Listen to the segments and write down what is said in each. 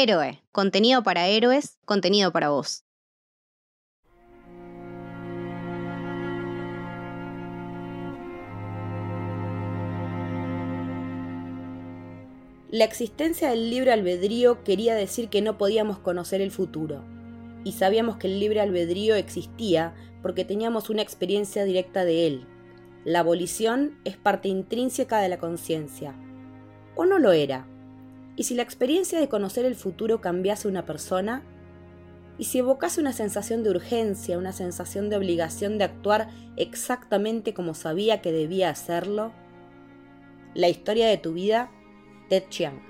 Héroe, contenido para héroes, contenido para vos. La existencia del libre albedrío quería decir que no podíamos conocer el futuro, y sabíamos que el libre albedrío existía porque teníamos una experiencia directa de él. La abolición es parte intrínseca de la conciencia. ¿O no lo era? ¿Y si la experiencia de conocer el futuro cambiase una persona? ¿Y si evocase una sensación de urgencia, una sensación de obligación de actuar exactamente como sabía que debía hacerlo? La historia de tu vida Ted Chiang.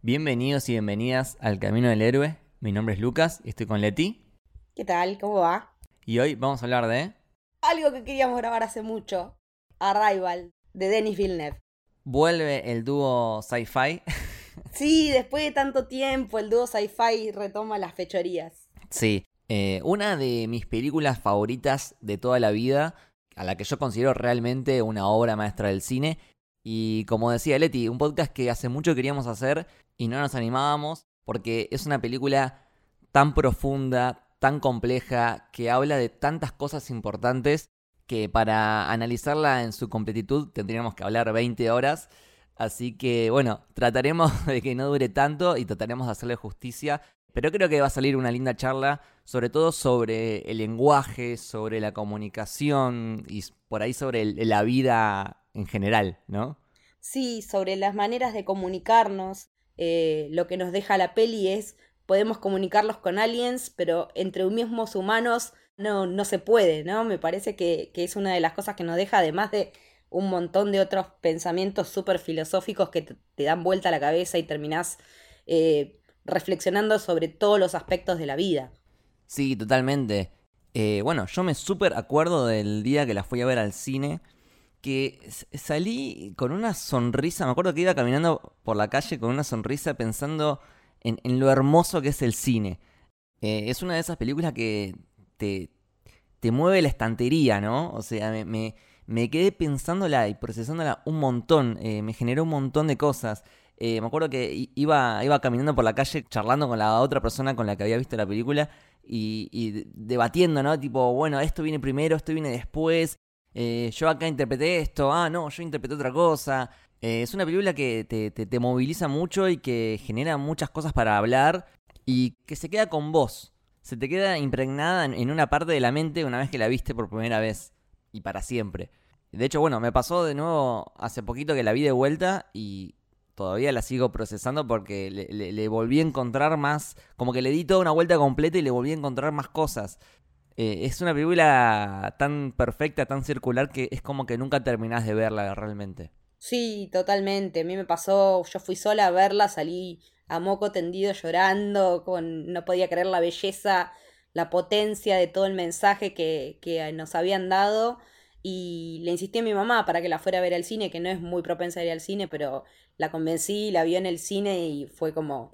Bienvenidos y bienvenidas al Camino del Héroe. Mi nombre es Lucas y estoy con Leti. ¿Qué tal? ¿Cómo va? Y hoy vamos a hablar de... Algo que queríamos grabar hace mucho. Arrival, de Denis Villeneuve. Vuelve el dúo sci-fi. sí, después de tanto tiempo el dúo sci-fi retoma las fechorías. Sí, eh, una de mis películas favoritas de toda la vida, a la que yo considero realmente una obra maestra del cine. Y como decía Leti, un podcast que hace mucho queríamos hacer y no nos animábamos porque es una película tan profunda, tan compleja, que habla de tantas cosas importantes que para analizarla en su completitud tendríamos que hablar 20 horas. Así que bueno, trataremos de que no dure tanto y trataremos de hacerle justicia pero creo que va a salir una linda charla, sobre todo sobre el lenguaje, sobre la comunicación y por ahí sobre la vida en general, ¿no? Sí, sobre las maneras de comunicarnos. Eh, lo que nos deja la peli es, podemos comunicarlos con aliens, pero entre mismos humanos no, no se puede, ¿no? Me parece que, es una de las cosas que nos deja, además de un montón de otros pensamientos súper filosóficos que te, dan vuelta a la cabeza y terminás eh, reflexionando sobre todos los aspectos de la vida. Sí, totalmente. Eh, bueno, yo me súper acuerdo del día que la fui a ver al cine, que salí con una sonrisa, me acuerdo que iba caminando por la calle con una sonrisa pensando en, lo hermoso que es el cine. Eh, es una de esas películas que te, te mueve la estantería, ¿no? O sea, me, me, quedé pensándola y procesándola un montón, eh, me generó un montón de cosas. Eh, me acuerdo que iba, iba caminando por la calle charlando con la otra persona con la que había visto la película y, debatiendo, ¿no? Tipo, bueno, esto viene primero, esto viene después. Yo acá interpreté esto, ah, no, yo interpreté otra cosa. Eh, es una película que te, te, moviliza mucho y que genera muchas cosas para hablar y que se queda con vos. Se te queda impregnada en una parte de la mente una vez que la viste por primera vez y para siempre. De hecho, bueno, me pasó de nuevo hace poquito que la vi de vuelta y todavía la sigo procesando porque le, volví a encontrar más, como que le di toda una vuelta completa y le volví a encontrar más cosas. Eh, es una película tan perfecta, tan circular, que es como que nunca terminás de verla realmente. Sí, totalmente. A mí me pasó, yo fui sola a verla, salí a moco tendido llorando, con, no podía creer la belleza, la potencia de todo el mensaje que, que nos habían dado y le insistí a mi mamá para que la fuera a ver al cine, que no es muy propensa a ir al cine, pero la convencí, la vio en el cine y fue como,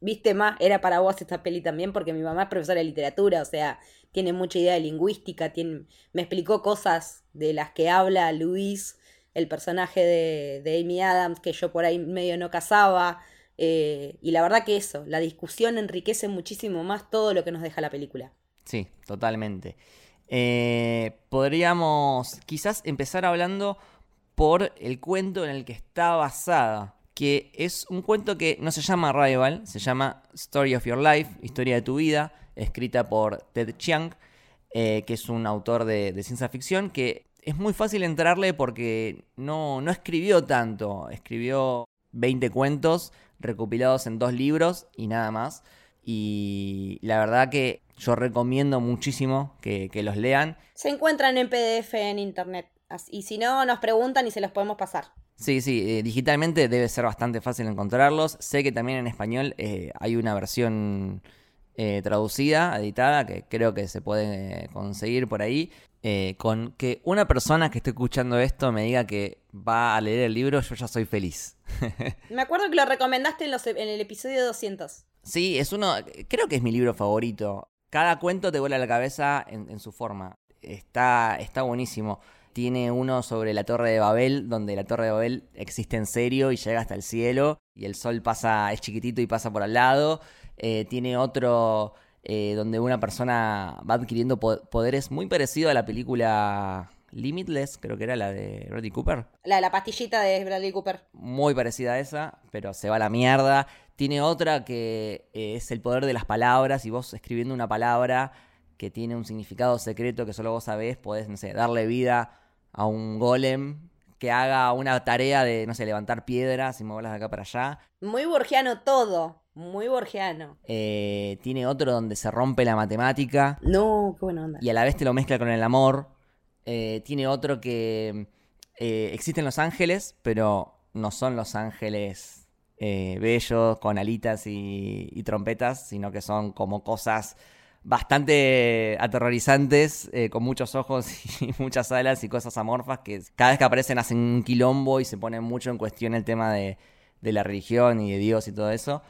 viste más, era para vos esta peli también, porque mi mamá es profesora de literatura, o sea, tiene mucha idea de lingüística, tiene, me explicó cosas de las que habla Luis, el personaje de, de Amy Adams, que yo por ahí medio no casaba. Eh, y la verdad que eso, la discusión enriquece muchísimo más todo lo que nos deja la película. Sí, totalmente. Eh, podríamos quizás empezar hablando por el cuento en el que está basada, que es un cuento que no se llama Rival, se llama Story of Your Life, Historia de tu vida, escrita por Ted Chiang, eh, que es un autor de, ciencia ficción, que es muy fácil entrarle porque no, no escribió tanto, escribió 20 cuentos recopilados en dos libros y nada más. Y la verdad que yo recomiendo muchísimo que, los lean. Se encuentran en PDF en internet. Y si no, nos preguntan y se los podemos pasar. Sí, sí, eh, digitalmente debe ser bastante fácil encontrarlos. Sé que también en español eh, hay una versión eh, traducida, editada, que creo que se puede conseguir por ahí. Con que una persona que esté escuchando esto me diga que va a leer el libro, yo ya soy feliz. me acuerdo que lo recomendaste en, en el episodio 200. Sí, es uno, creo que es mi libro favorito. Cada cuento te vuela la cabeza en, su forma. está, está buenísimo. Tiene uno sobre la Torre de Babel, donde la Torre de Babel existe en serio y llega hasta el cielo, y el sol pasa, es chiquitito y pasa por al lado. Eh, tiene otro eh, donde una persona va adquiriendo poderes muy parecido a la película Limitless, creo que era la de Bradley Cooper. La de la pastillita de Bradley Cooper. Muy parecida a esa, pero se va a la mierda. Tiene otra que eh, es el poder de las palabras y vos escribiendo una palabra que tiene un significado secreto que solo vos sabés, podés, no sé, darle vida a un golem que haga una tarea de, no sé, levantar piedras y moverlas de acá para allá. Muy borgiano todo, muy borgiano. Eh, tiene otro donde se rompe la matemática. No, qué buena onda. Y a la vez te lo mezcla con el amor. Eh, tiene otro que eh, existen los ángeles, pero no son los ángeles bellos con alitas y, trompetas, sino que son como cosas bastante aterrorizantes, con muchos ojos y muchas alas y cosas amorfas que cada vez que aparecen hacen un quilombo y se ponen mucho en cuestión el tema de, de la religión y de Dios y todo eso.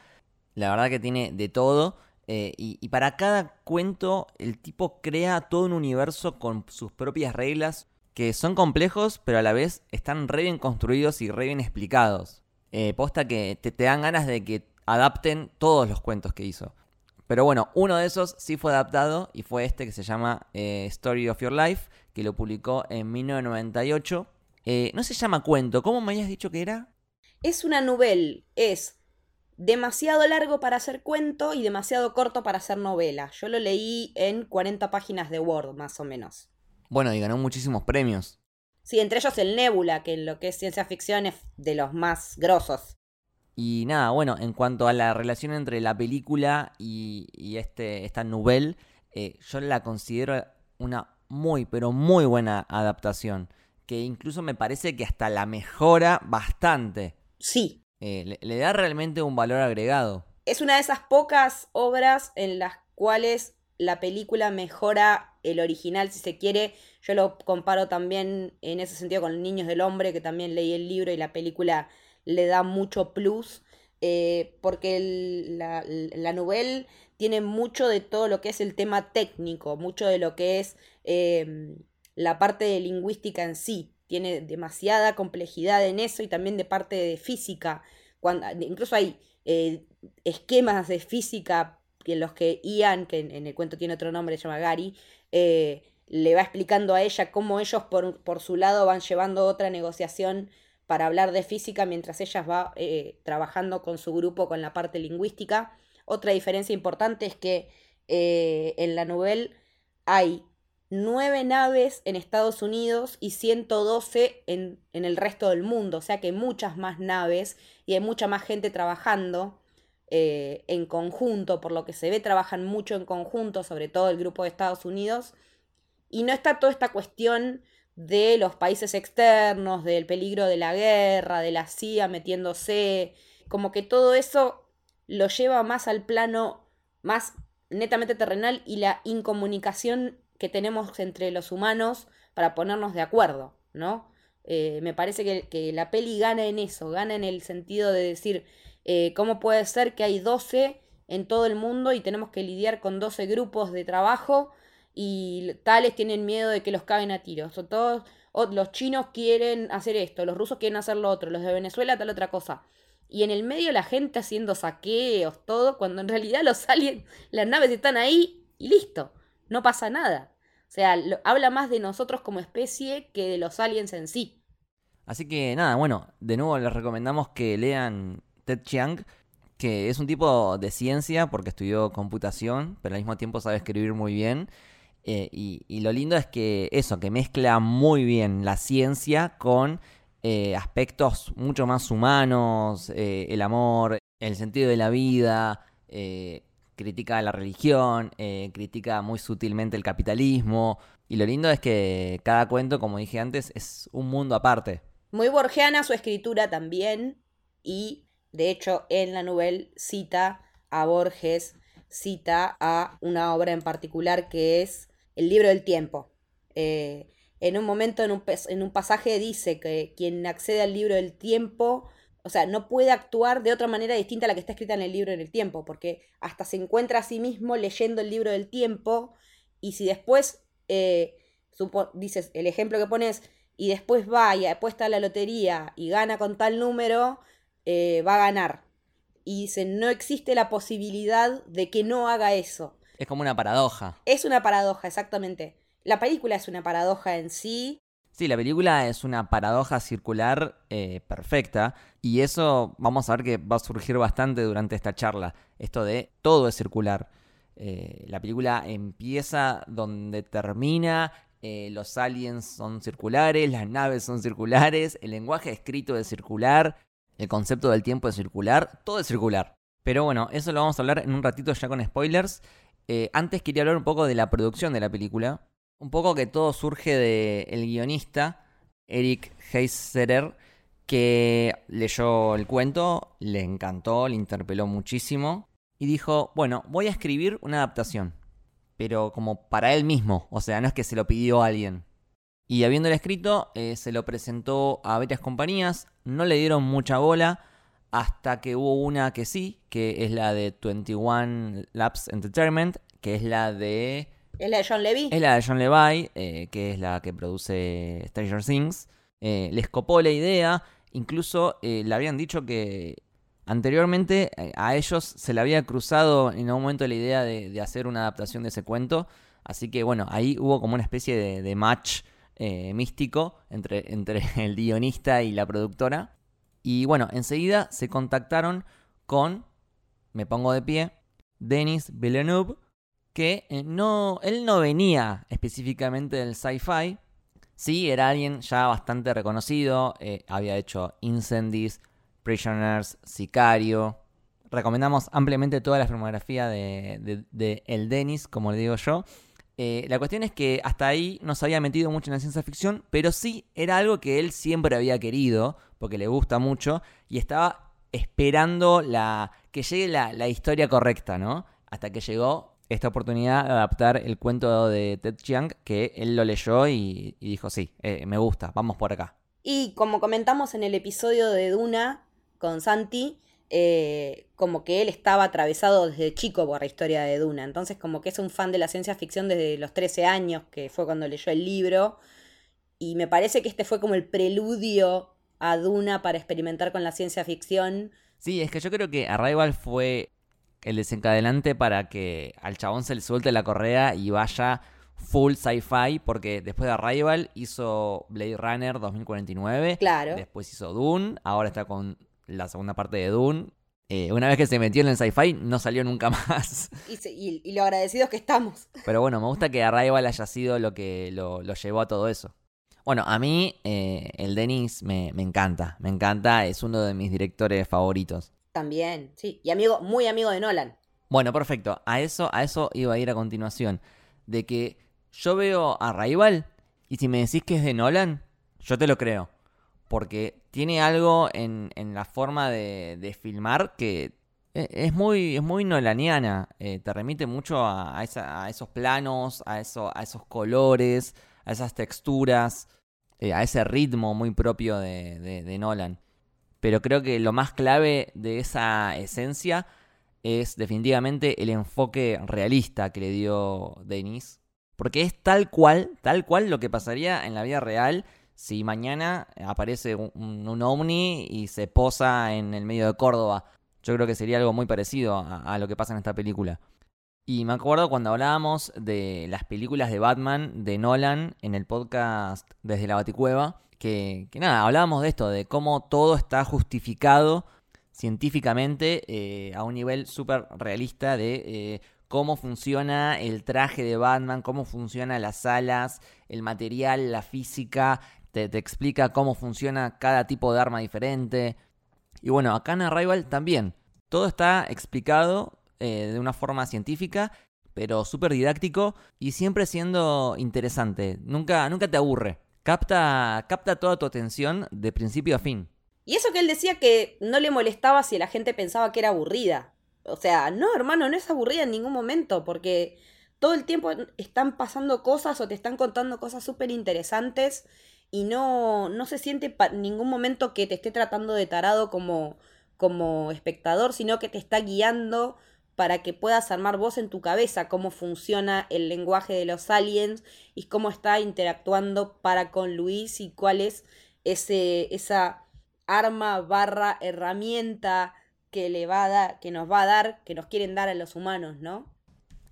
La verdad que tiene de todo. Eh, y, para cada cuento el tipo crea todo un universo con sus propias reglas que son complejos pero a la vez están re bien construidos y re bien explicados. Eh, posta que te, dan ganas de que adapten todos los cuentos que hizo. Pero bueno, uno de esos sí fue adaptado y fue este que se llama eh, Story of Your Life, que lo publicó en 1998. no se llama cuento, ¿cómo me habías dicho que era? Es una novela, es demasiado largo para hacer cuento y demasiado corto para hacer novela. Yo lo leí en 40 páginas de Word, más o menos. Bueno, y ganó muchísimos premios. Sí, entre ellos el Nebula, que en lo que es ciencia ficción es de los más grosos. Y nada, bueno, en cuanto a la relación entre la película y, este, esta novela, eh, yo la considero una muy, pero muy buena adaptación. Que incluso me parece que hasta la mejora bastante. Sí, eh, le, da realmente un valor agregado. Es una de esas pocas obras en las cuales la película mejora el original, si se quiere. Yo lo comparo también en ese sentido con Niños del Hombre, que también leí el libro y la película le da mucho plus, eh, porque la, la novela tiene mucho de todo lo que es el tema técnico, mucho de lo que es em, la parte de lingüística en sí tiene demasiada complejidad en eso y también de parte de física. Cuando, incluso hay eh, esquemas de física en los que Ian, que en, el cuento tiene otro nombre, se llama Gary, eh, le va explicando a ella cómo ellos por, por, su lado van llevando otra negociación para hablar de física mientras ella va eh, trabajando con su grupo con la parte lingüística. Otra diferencia importante es que en la novela hay nueve naves en Estados Unidos y 112 en, en el resto del mundo, o sea que muchas más naves y hay mucha más gente trabajando eh, en conjunto, por lo que se ve, trabajan mucho en conjunto, sobre todo el grupo de Estados Unidos, y no está toda esta cuestión de los países externos, del peligro de la guerra, de la CIA metiéndose, como que todo eso lo lleva más al plano más netamente terrenal y la incomunicación que tenemos entre los humanos para ponernos de acuerdo, ¿no? Eh, me parece que, la peli gana en eso, gana en el sentido de decir, eh, ¿cómo puede ser que hay 12 en todo el mundo y tenemos que lidiar con 12 grupos de trabajo y tales tienen miedo de que los caben a tiros? O todos, los chinos quieren hacer esto, los rusos quieren hacer lo otro, los de Venezuela tal otra cosa. Y en el medio la gente haciendo saqueos, todo, cuando en realidad los aliens, las naves están ahí y listo no pasa nada. O sea, habla más de nosotros como especie que de los aliens en sí. Así que nada, bueno, de nuevo les recomendamos que lean Ted Chiang, que es un tipo de ciencia porque estudió computación, pero al mismo tiempo sabe escribir muy bien. Eh, y, lo lindo es que eso, que mezcla muy bien la ciencia con eh, aspectos mucho más humanos, eh, el amor, el sentido de la vida, critica la religión, eh, critica muy sutilmente el capitalismo. Y lo lindo es que cada cuento, como dije antes, es un mundo aparte. Muy borgiana su escritura también. Y de hecho, en la novela cita a Borges, cita a una obra en particular que es El libro del tiempo. Eh, en un momento, en un, en un pasaje, dice que quien accede al libro del tiempo o sea, no puede actuar de otra manera distinta a la que está escrita en el libro en el tiempo, porque hasta se encuentra a sí mismo leyendo el libro del tiempo y si después eh, dices, el ejemplo que pones, y después va y apuesta a la lotería y gana con tal número, eh, va a ganar. Y dice, no existe la posibilidad de que no haga eso. Es como una paradoja. Es una paradoja, exactamente. La película es una paradoja en sí. Sí, la película es una paradoja circular eh, perfecta y eso vamos a ver que va a surgir bastante durante esta charla. Esto de todo es circular. Eh, la película empieza donde termina, eh, los aliens son circulares, las naves son circulares, el lenguaje escrito es circular, el concepto del tiempo es circular, todo es circular. Pero bueno, eso lo vamos a hablar en un ratito ya con spoilers. antes quería hablar un poco de la producción de la película un poco que todo surge del el guionista Eric Heiserer, que leyó el cuento, le encantó, le interpeló muchísimo y dijo, bueno, voy a escribir una adaptación, pero como para él mismo, o sea, no es que se lo pidió a alguien. Y habiéndolo escrito, eh, se lo presentó a varias compañías, no le dieron mucha bola, hasta que hubo una que sí, que es la de 21 Labs Entertainment, que es la de ¿Es la de John Levy? Es la de John Levy, eh, que es la que produce Stranger Things. Eh, les copó la idea, incluso eh, le habían dicho que anteriormente a ellos se le había cruzado en algún momento la idea de, hacer una adaptación de ese cuento. Así que bueno, ahí hubo como una especie de, match místico entre, entre el guionista y la productora. Y bueno, enseguida se contactaron con, me pongo de pie, Denis Villeneuve, que eh, no, él no venía específicamente del sci-fi, sí, era alguien ya bastante reconocido, eh, había hecho Incendies, Prisoners, Sicario. Recomendamos ampliamente toda la filmografía de, El Dennis, como le digo yo. Eh, la cuestión es que hasta ahí no se había metido mucho en la ciencia ficción, pero sí era algo que él siempre había querido, porque le gusta mucho, y estaba esperando la, que llegue la, la historia correcta, ¿no? Hasta que llegó esta oportunidad de adaptar el cuento de Ted Chiang, que él lo leyó y, dijo, sí, eh, me gusta, vamos por acá. Y como comentamos en el episodio de Duna con Santi, eh, como que él estaba atravesado desde chico por la historia de Duna, entonces como que es un fan de la ciencia ficción desde los 13 años, que fue cuando leyó el libro, y me parece que este fue como el preludio a Duna para experimentar con la ciencia ficción. Sí, es que yo creo que Arrival fue el desencadenante para que al chabón se le suelte la correa y vaya full sci-fi, porque después de Arrival hizo Blade Runner 2049. Claro. Después hizo Dune, ahora está con la segunda parte de Dune. Eh, una vez que se metió en el sci-fi, no salió nunca más. Y, lo agradecidos que estamos. Pero bueno, me gusta que Arrival haya sido lo que lo, llevó a todo eso. Bueno, a mí eh, el Denis me, me encanta, me encanta, es uno de mis directores favoritos. También, sí. Y amigo, muy amigo de Nolan. Bueno, perfecto. A eso, a eso iba a ir a continuación. De que yo veo a Rival y si me decís que es de Nolan, yo te lo creo. Porque tiene algo en, la forma de, filmar que e, es muy, es muy nolaniana. Eh, te remite mucho a, a, esos planos, a, eso, a esos colores, a esas texturas, eh, a ese ritmo muy propio de, de Nolan pero creo que lo más clave de esa esencia es definitivamente el enfoque realista que le dio Denis. Porque es tal cual, tal cual lo que pasaría en la vida real si mañana aparece un, ovni y se posa en el medio de Córdoba. Yo creo que sería algo muy parecido a, a, lo que pasa en esta película. Y me acuerdo cuando hablábamos de las películas de Batman de Nolan en el podcast desde la Baticueva, que, nada, hablábamos de esto, de cómo todo está justificado científicamente eh, a un nivel súper realista de eh, cómo funciona el traje de Batman, cómo funcionan las alas, el material, la física, te, explica cómo funciona cada tipo de arma diferente. Y bueno, acá en Arrival también, todo está explicado eh, de una forma científica, pero súper didáctico y siempre siendo interesante, nunca, nunca te aburre capta, capta toda tu atención de principio a fin. Y eso que él decía que no le molestaba si la gente pensaba que era aburrida. O sea, no, hermano, no es aburrida en ningún momento, porque todo el tiempo están pasando cosas o te están contando cosas súper interesantes y no, no se siente en ningún momento que te esté tratando de tarado como, como espectador, sino que te está guiando para que puedas armar vos en tu cabeza cómo funciona el lenguaje de los aliens y cómo está interactuando para con Luis y cuál es ese, esa arma barra herramienta que le va a dar, que nos va a dar, que nos quieren dar a los humanos, ¿no?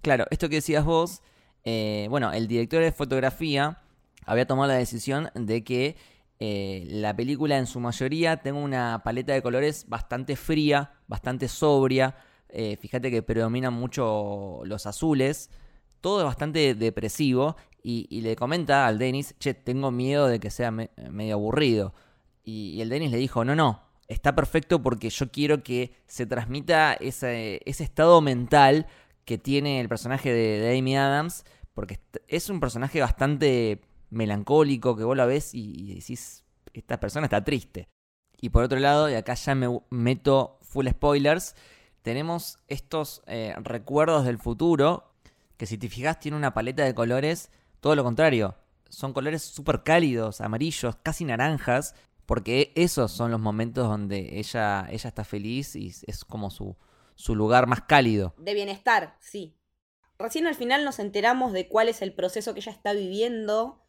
Claro, esto que decías vos, eh, bueno, el director de fotografía había tomado la decisión de que eh, la película en su mayoría tenga una paleta de colores bastante fría, bastante sobria. Eh, fíjate que predominan mucho los azules. Todo es bastante depresivo. Y, le comenta al Dennis, che, tengo miedo de que sea medio aburrido. Y, el Dennis le dijo, no, no, está perfecto porque yo quiero que se transmita ese, estado mental que tiene el personaje de, de Amy Adams. Porque es un personaje bastante melancólico que vos la ves y, decís, esta persona está triste. Y por otro lado, y acá ya me meto full spoilers, tenemos estos eh, recuerdos del futuro, que si te fijas tiene una paleta de colores, todo lo contrario, son colores súper cálidos, amarillos, casi naranjas, porque esos son los momentos donde ella, ella está feliz y es como su, su lugar más cálido. De bienestar, sí. Recién al final nos enteramos de cuál es el proceso que ella está viviendo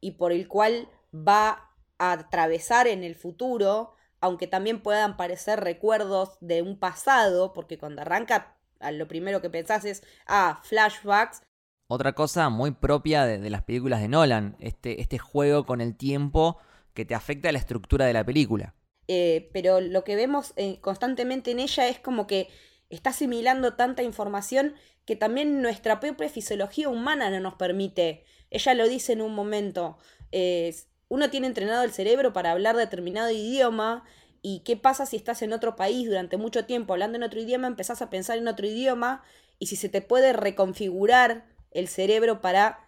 y por el cual va a atravesar en el futuro, aunque también puedan parecer recuerdos de un pasado, porque cuando arranca lo primero que pensás es, ah, flashbacks. Otra cosa muy propia de, las películas de Nolan, este, este juego con el tiempo que te afecta a la estructura de la película. Eh, pero lo que vemos eh, constantemente en ella es como que está asimilando tanta información que también nuestra propia fisiología humana no nos permite ella lo dice en un momento. Uno tiene entrenado el cerebro para hablar determinado idioma. ¿Y qué pasa si estás en otro país durante mucho tiempo hablando en otro idioma? Empezás a pensar en otro idioma. Y si se te puede reconfigurar el cerebro para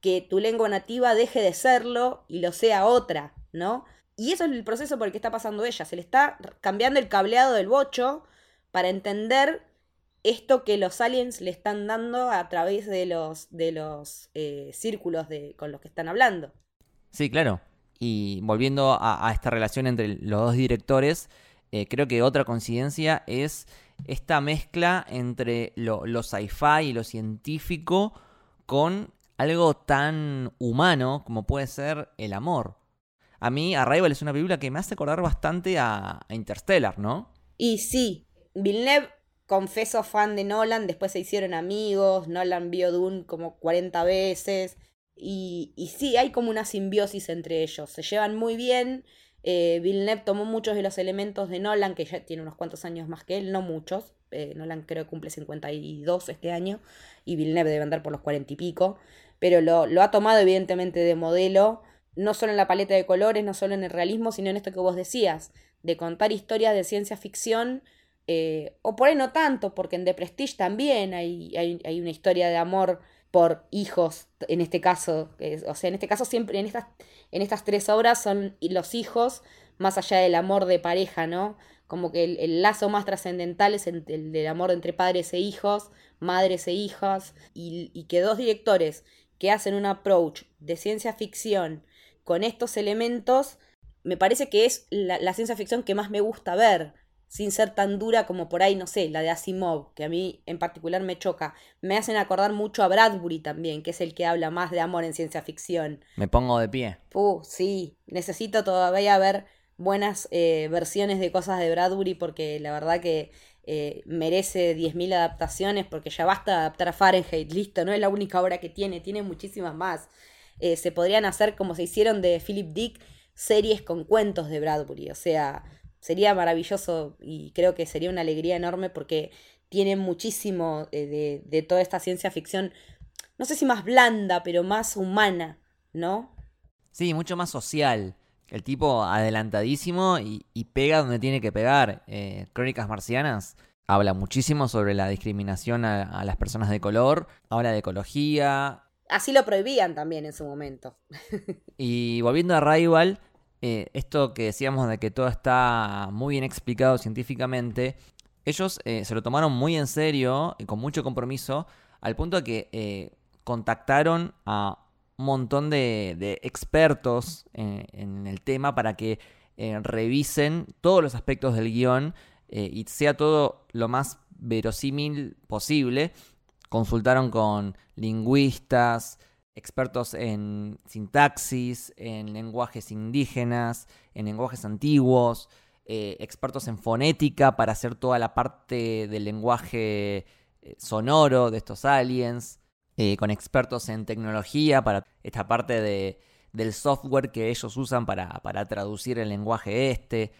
que tu lengua nativa deje de serlo y lo sea otra, ¿no? Y eso es el proceso por el que está pasando ella. Se le está cambiando el cableado del bocho para entender esto que los aliens le están dando a través de los, de los eh, círculos de, con los que están hablando. Sí, claro. Y volviendo a, esta relación entre los dos directores, eh, creo que otra coincidencia es esta mezcla entre lo, lo sci-fi y lo científico con algo tan humano como puede ser el amor. A mí, Arrival es una película que me hace acordar bastante a, a Interstellar, ¿no? Y sí, Villeneuve confeso fan de Nolan, después se hicieron amigos, Nolan vio Dune como 40 veces. Y, sí, hay como una simbiosis entre ellos, se llevan muy bien. Eh, Villeneuve tomó muchos de los elementos de Nolan, que ya tiene unos cuantos años más que él, no muchos. Eh, Nolan creo que cumple 52 este año y Villeneuve debe andar por los 40 y pico. Pero lo, lo ha tomado evidentemente de modelo, no solo en la paleta de colores, no solo en el realismo, sino en esto que vos decías, de contar historias de ciencia ficción eh, o por ahí no tanto, porque en The Prestige también hay, hay, una historia de amor por hijos, en este caso, o sea, en este caso siempre, en estas, en estas tres obras son los hijos, más allá del amor de pareja, ¿no? Como que el, lazo más trascendental es el, del amor entre padres e hijos, madres e hijas, y, que dos directores que hacen un approach de ciencia ficción con estos elementos, me parece que es la ciencia ficción que más me gusta ver sin ser tan dura como por ahí, no sé, la de Asimov, que a mí en particular me choca. Me hacen acordar mucho a Bradbury también, que es el que habla más de amor en ciencia ficción. Me pongo de pie. Uh, sí, necesito todavía ver buenas eh, versiones de cosas de Bradbury porque la verdad que eh, merece 10.000 adaptaciones porque ya basta adaptar a Fahrenheit, listo, no es la única obra que tiene, tiene muchísimas más. Eh, se podrían hacer como se hicieron de Philip Dick series con cuentos de Bradbury, o sea, sería maravilloso y creo que sería una alegría enorme porque tiene muchísimo eh, de, toda esta ciencia ficción, no sé si más blanda, pero más humana, ¿no? Sí, mucho más social. El tipo adelantadísimo y, pega donde tiene que pegar. Eh, Crónicas Marcianas habla muchísimo sobre la discriminación a, a las personas de color, habla de ecología. Así lo prohibían también en su momento. y volviendo a Rival, eh, esto que decíamos de que todo está muy bien explicado científicamente, ellos eh, se lo tomaron muy en serio y con mucho compromiso, al punto de que eh, contactaron a un montón de, expertos en, el tema para que revisen todos los aspectos del guion y sea todo lo más verosímil posible, consultaron con lingüistas, expertos en sintaxis, en lenguajes indígenas, en lenguajes antiguos, eh, expertos en fonética para hacer toda la parte del lenguaje eh, sonoro de estos aliens, eh, con expertos en tecnología para esta parte de, del software que ellos usan para, para traducir el lenguaje este.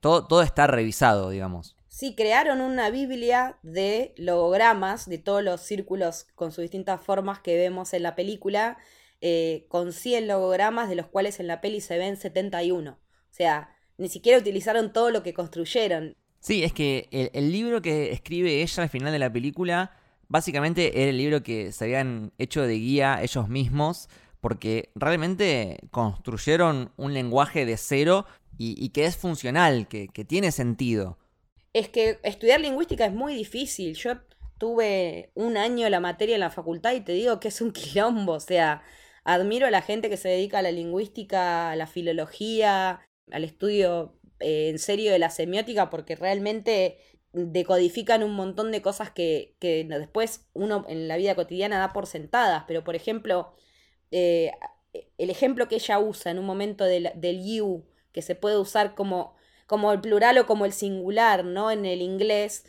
todo, todo está revisado, digamos. Sí, crearon una Biblia de logogramas de todos los círculos con sus distintas formas que vemos en la película, eh, con 100 logogramas, de los cuales en la peli se ven 71. O sea, ni siquiera utilizaron todo lo que construyeron. Sí, es que el, libro que escribe ella al final de la película, básicamente era el libro que se habían hecho de guía ellos mismos, porque realmente construyeron un lenguaje de cero y, que es funcional, que tiene sentido es que estudiar lingüística es muy difícil. Yo tuve un año la materia en la facultad y te digo que es un quilombo. O sea, admiro a la gente que se dedica a la lingüística, a la filología, al estudio eh, en serio de la semiótica, porque realmente decodifican un montón de cosas que, que después uno en la vida cotidiana da por sentadas. Pero, por ejemplo, eh, el ejemplo que ella usa en un momento del, del you, que se puede usar como como el plural o como el singular, ¿no? En el inglés,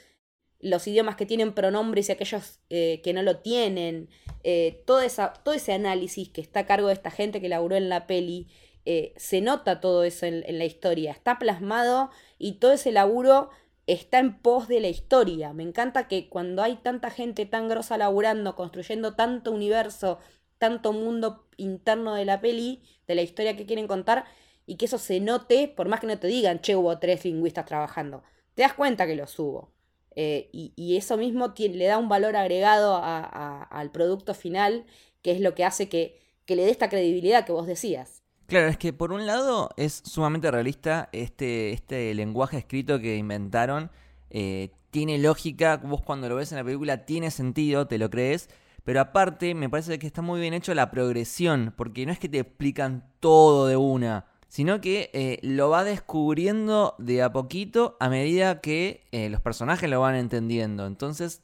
los idiomas que tienen pronombres y aquellos eh, que no lo tienen, eh, todo, esa, todo ese análisis que está a cargo de esta gente que laburó en la peli, eh, se nota todo eso en, en, la historia, está plasmado y todo ese laburo está en pos de la historia. Me encanta que cuando hay tanta gente tan grosa laburando, construyendo tanto universo, tanto mundo interno de la peli, de la historia que quieren contar, y que eso se note, por más que no te digan, che, hubo tres lingüistas trabajando. Te das cuenta que los hubo. Eh, y, eso mismo le da un valor agregado al producto final, que es lo que hace que, le dé esta credibilidad que vos decías. Claro, es que por un lado es sumamente realista este, este lenguaje escrito que inventaron. Eh, tiene lógica, vos cuando lo ves en la película tiene sentido, te lo crees. Pero aparte, me parece que está muy bien hecho la progresión, porque no es que te explican todo de una sino que eh, lo va descubriendo de a poquito a medida que eh, los personajes lo van entendiendo. Entonces,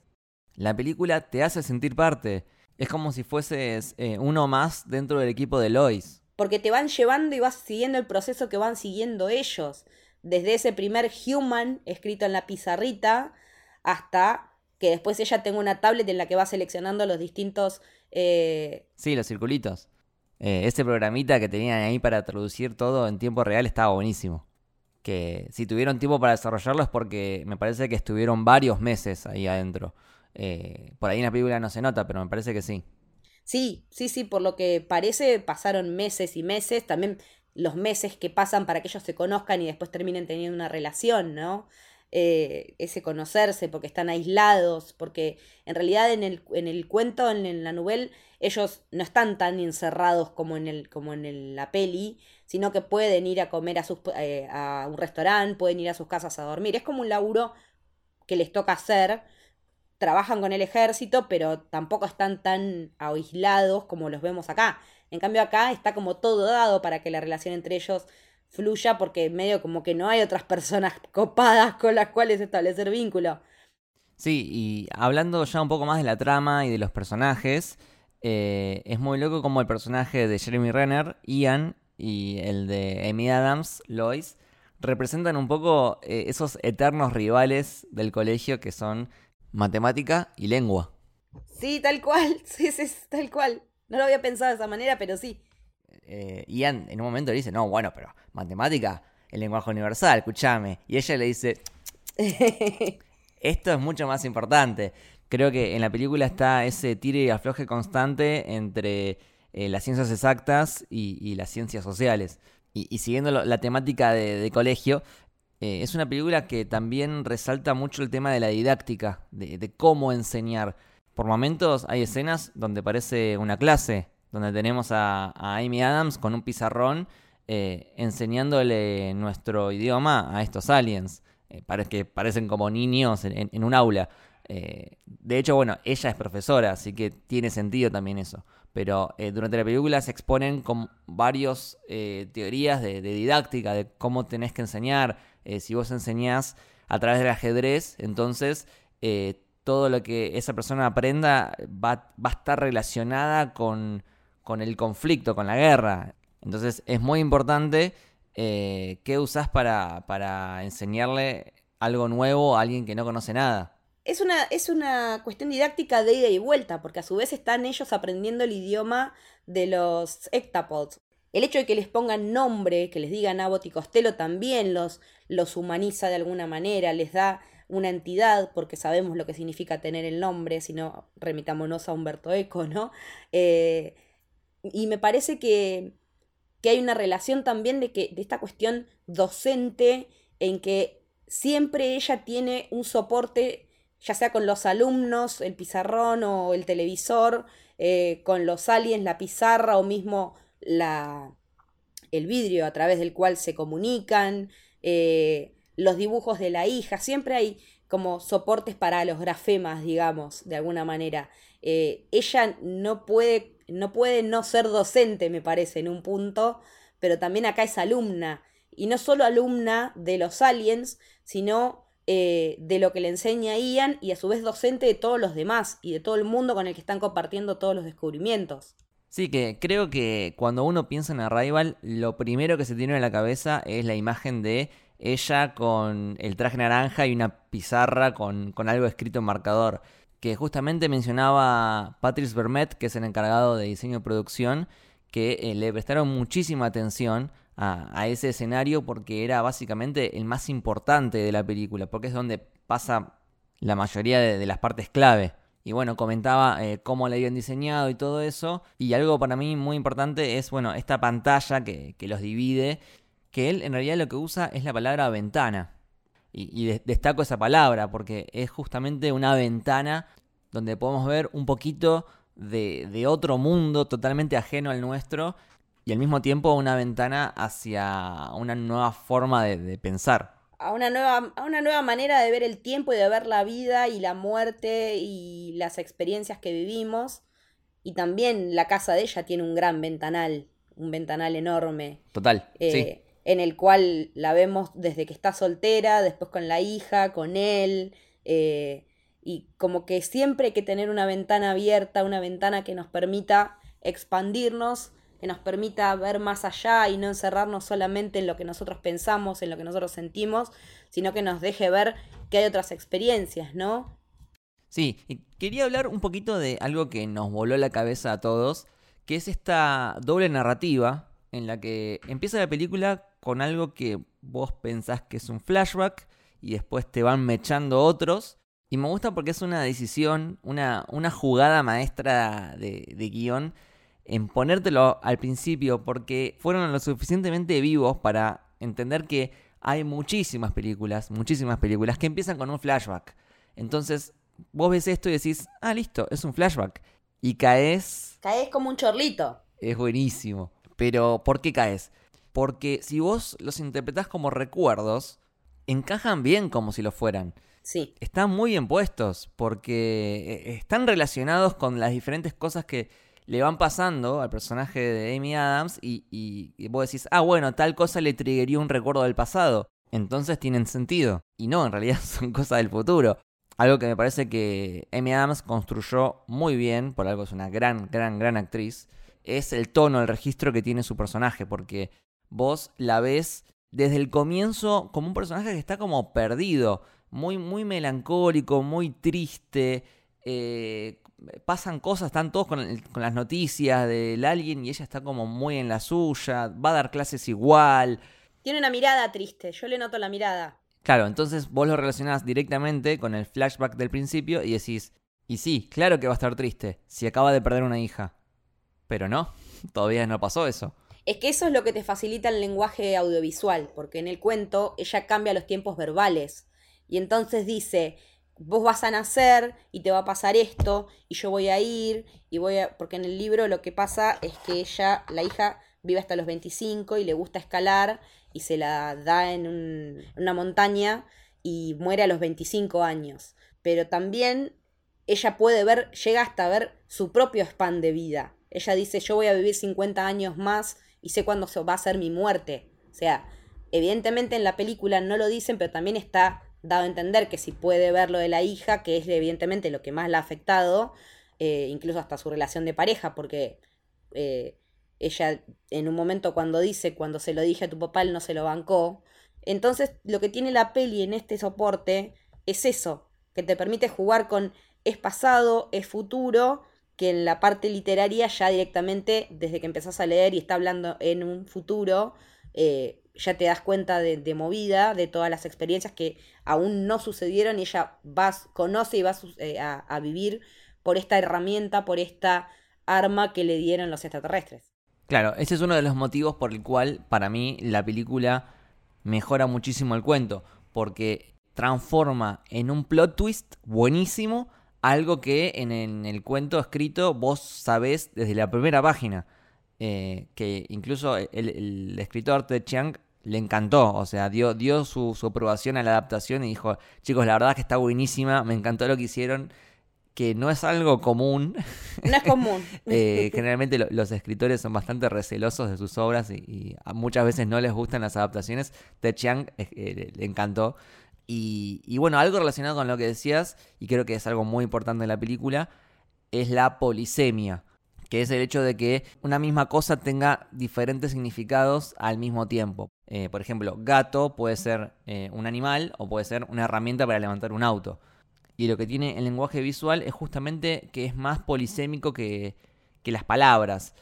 la película te hace sentir parte. Es como si fueses eh, uno más dentro del equipo de Lois. Porque te van llevando y vas siguiendo el proceso que van siguiendo ellos. Desde ese primer human escrito en la pizarrita hasta que después ella tenga una tablet en la que va seleccionando los distintos... Sí, los circulitos. Eh, ese programita que tenían ahí para traducir todo en tiempo real estaba buenísimo. Que si tuvieron tiempo para desarrollarlo es porque me parece que estuvieron varios meses ahí adentro. Eh, por ahí en la película no se nota, pero me parece que sí. Sí, sí, sí, por lo que parece pasaron meses y meses, también los meses que pasan para que ellos se conozcan y después terminen teniendo una relación, ¿no? Eh, ese conocerse, porque están aislados, porque en realidad en el, en el cuento, en, la novela, ellos no están tan encerrados como en, el, como en la peli, sino que pueden ir a comer a, sus, eh, a un restaurante, pueden ir a sus casas a dormir. Es como un laburo que les toca hacer. Trabajan con el ejército, pero tampoco están tan aislados como los vemos acá. En cambio acá está como todo dado para que la relación entre ellos fluya porque medio como que no hay otras personas copadas con las cuales establecer vínculo. Sí, y hablando ya un poco más de la trama y de los personajes, eh, es muy loco como el personaje de Jeremy Renner, Ian, y el de Amy Adams, Lois, representan un poco eh, esos eternos rivales del colegio que son matemática y lengua. Sí, tal cual, sí, sí, tal cual. No lo había pensado de esa manera, pero sí. Eh, Ian en un momento le dice, no, bueno, pero matemática, el lenguaje universal, escúchame. Y ella le dice, esto es mucho más importante. Creo que en la película está ese tire y afloje constante entre eh, las ciencias exactas y, las ciencias sociales. Y, siguiendo la temática de, colegio, eh, es una película que también resalta mucho el tema de la didáctica, de cómo enseñar. Por momentos hay escenas donde parece una clase, donde tenemos a, Amy Adams con un pizarrón eh, enseñándole nuestro idioma a estos aliens, eh, que parecen como niños en, un aula. Eh, de hecho, bueno, ella es profesora, así que tiene sentido también eso. Pero durante la película se exponen con varias teorías de, didáctica, de cómo tenés que enseñar. si vos enseñás a través del ajedrez, entonces eh, todo lo que esa persona aprenda va, va a estar relacionada con, con, el conflicto, con la guerra. Entonces es muy importante eh, qué usás para, para enseñarle algo nuevo a alguien que no conoce nada. Es una, es una cuestión didáctica de ida y vuelta, porque a su vez están ellos aprendiendo el idioma de los hectapods. El hecho de que les pongan nombre, que les digan Abbott y Costello, también los, los humaniza de alguna manera, les da una entidad, porque sabemos lo que significa tener el nombre, si no, remitámonos a Humberto Eco, ¿no? Eh, y me parece que, que, hay una relación también de, que, de esta cuestión docente en que siempre ella tiene un soporte, ya sea con los alumnos, el pizarrón o el televisor, eh, con los aliens, la pizarra o mismo la, el vidrio a través del cual se comunican. Eh, los dibujos de la hija, siempre hay como soportes para los grafemas, digamos, de alguna manera. Eh, ella no puede, no puede no ser docente, me parece, en un punto, pero también acá es alumna. Y no solo alumna de los aliens, sino eh, de lo que le enseña Ian y a su vez docente de todos los demás y de todo el mundo con el que están compartiendo todos los descubrimientos. Sí, que creo que cuando uno piensa en Arrival, lo primero que se tiene en la cabeza es la imagen de ella con el traje naranja y una pizarra con, algo escrito en marcador. Que justamente mencionaba Patrice Vermette, que es el encargado de diseño y producción, que eh, le prestaron muchísima atención a, ese escenario porque era básicamente el más importante de la película, porque es donde pasa la mayoría de, las partes clave. Y bueno, comentaba eh, cómo la habían diseñado y todo eso. Y algo para mí muy importante es, bueno, esta pantalla que, que los divide que él en realidad lo que usa es la palabra ventana. Y, destaco esa palabra porque es justamente una ventana donde podemos ver un poquito de, otro mundo totalmente ajeno al nuestro y al mismo tiempo una ventana hacia una nueva forma de, pensar. A una, nueva, a una nueva manera de ver el tiempo y de ver la vida y la muerte y las experiencias que vivimos. Y también la casa de ella tiene un gran ventanal, un ventanal enorme. Total. sí eh, en el cual la vemos desde que está soltera, después con la hija, con él, eh, y como que siempre hay que tener una ventana abierta, una ventana que nos permita expandirnos, que nos permita ver más allá y no encerrarnos solamente en lo que nosotros pensamos, en lo que nosotros sentimos, sino que nos deje ver que hay otras experiencias, ¿no? Sí, y quería hablar un poquito de algo que nos voló la cabeza a todos, que es esta doble narrativa en la que empieza la película con algo que vos pensás que es un flashback y después te van mechando otros. Y me gusta porque es una decisión, una, una jugada maestra de, de guion en ponértelo al principio porque fueron lo suficientemente vivos para entender que hay muchísimas películas, muchísimas películas que empiezan con un flashback. Entonces, vos ves esto y decís, ah, listo, es un flashback. Y caes... Caes como un chorlito. Es buenísimo. Pero, ¿por qué caes? Porque si vos los interpretás como recuerdos, encajan bien como si lo fueran. Sí. Están muy bien puestos porque eh, están relacionados con las diferentes cosas que le van pasando al personaje de Amy Adams y, vos decís, ah, bueno, tal cosa le triggería un recuerdo del pasado. Entonces tienen sentido. Y no, en realidad son cosas del futuro. Algo que me parece que Amy Adams construyó muy bien, por algo es una gran, gran, gran actriz, es el tono, el registro que tiene su personaje, porque vos la ves desde el comienzo como un personaje que está como perdido, muy, muy melancólico, muy triste. Eh, pasan cosas, están todos con, con, las noticias del alguien y ella está como muy en la suya, va a dar clases igual. Tiene una mirada triste, yo le noto la mirada. Claro, entonces vos lo relacionás directamente con el flashback del principio y decís, y sí, claro que va a estar triste, si acaba de perder una hija. Pero no, todavía no pasó eso. Es que eso es lo que te facilita el lenguaje audiovisual, porque en el cuento ella cambia los tiempos verbales. Y entonces dice, vos vas a nacer y te va a pasar esto, y yo voy a ir, y voy a... Porque en el libro lo que pasa es que ella, la hija, vive hasta los 25 y le gusta escalar y se la da en una montaña y muere a los 25 años. Pero también ella puede ver, llega hasta ver su propio span de vida. Ella dice, yo voy a vivir 50 años más y sé cuándo va a ser mi muerte. O sea, evidentemente en la película no lo dicen, pero también está dado a entender que si puede ver lo de la hija, que es evidentemente lo que más la ha afectado, eh, incluso hasta su relación de pareja, porque eh, ella en un momento cuando dice, cuando se lo dije a tu papá, él no se lo bancó. Entonces lo que tiene la peli en este soporte es eso, que te permite jugar con es pasado, es futuro, que en la parte literaria ya directamente, desde que empezás a leer y está hablando en un futuro, eh, ya te das cuenta de, movida, de todas las experiencias que aún no sucedieron y ella vas, conoce y va eh, a, vivir por esta herramienta, por esta arma que le dieron los extraterrestres. Claro, ese es uno de los motivos por el cual para mí la película mejora muchísimo el cuento, porque transforma en un plot twist buenísimo algo que en, el cuento escrito vos sabés desde la primera página. Eh, que incluso el, escritor Ted Chiang le encantó, o sea, dio, dio su, aprobación a la adaptación y dijo, chicos, la verdad que está buenísima, me encantó lo que hicieron, que no es algo común. No es común. Eh, generalmente los escritores son bastante recelosos de sus obras y, muchas veces no les gustan las adaptaciones. Ted Chiang eh, le encantó. Y, bueno, algo relacionado con lo que decías, y creo que es algo muy importante en la película, es la polisemia, que es el hecho de que una misma cosa tenga diferentes significados al mismo tiempo. Eh, por ejemplo, gato puede ser eh, un animal o puede ser una herramienta para levantar un auto. Y lo que tiene el lenguaje visual es justamente que es más polisémico que, las palabras.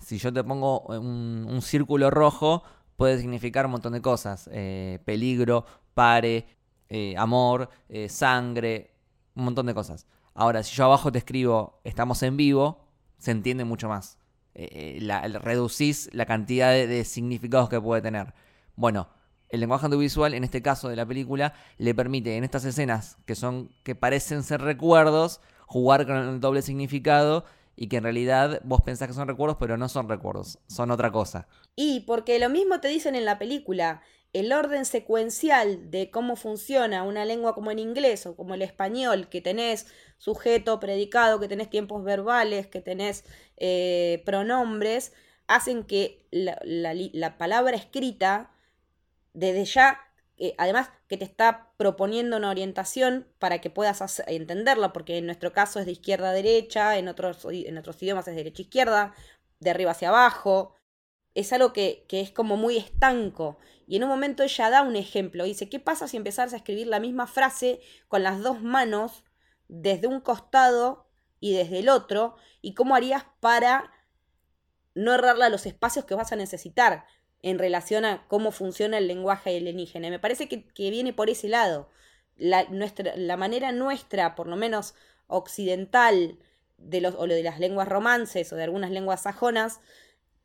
Si yo te pongo un, círculo rojo, puede significar un montón de cosas. Eh, peligro, pare, eh, amor, eh, sangre, un montón de cosas. Ahora, si yo abajo te escribo estamos en vivo, se entiende mucho más. Eh, la, reducís la cantidad de, significados que puede tener. Bueno, el lenguaje audiovisual, en este caso de la película, le permite en estas escenas que son que parecen ser recuerdos, jugar con el doble significado y que en realidad vos pensás que son recuerdos, pero no son recuerdos, son otra cosa. Y porque lo mismo te dicen en la película, el orden secuencial de cómo funciona una lengua como el inglés o como el español, que tenés sujeto, predicado, que tenés tiempos verbales, que tenés eh, pronombres, hacen que la, palabra escrita, desde ya, eh, además que te está proponiendo una orientación para que puedas entenderla, porque en nuestro caso es de izquierda a derecha, en otros, en otros idiomas es de derecha a izquierda, de arriba hacia abajo, es algo que, que, es como muy estanco. Y en un momento ella da un ejemplo. Dice, ¿qué pasa si empezás a escribir la misma frase con las dos manos desde un costado y desde el otro? ¿Y cómo harías para no errarle a los espacios que vas a necesitar en relación a cómo funciona el lenguaje alienígena? Me parece que, que viene por ese lado. La, nuestra, la manera nuestra, por lo menos occidental, de los, o de las lenguas romances o de algunas lenguas sajonas,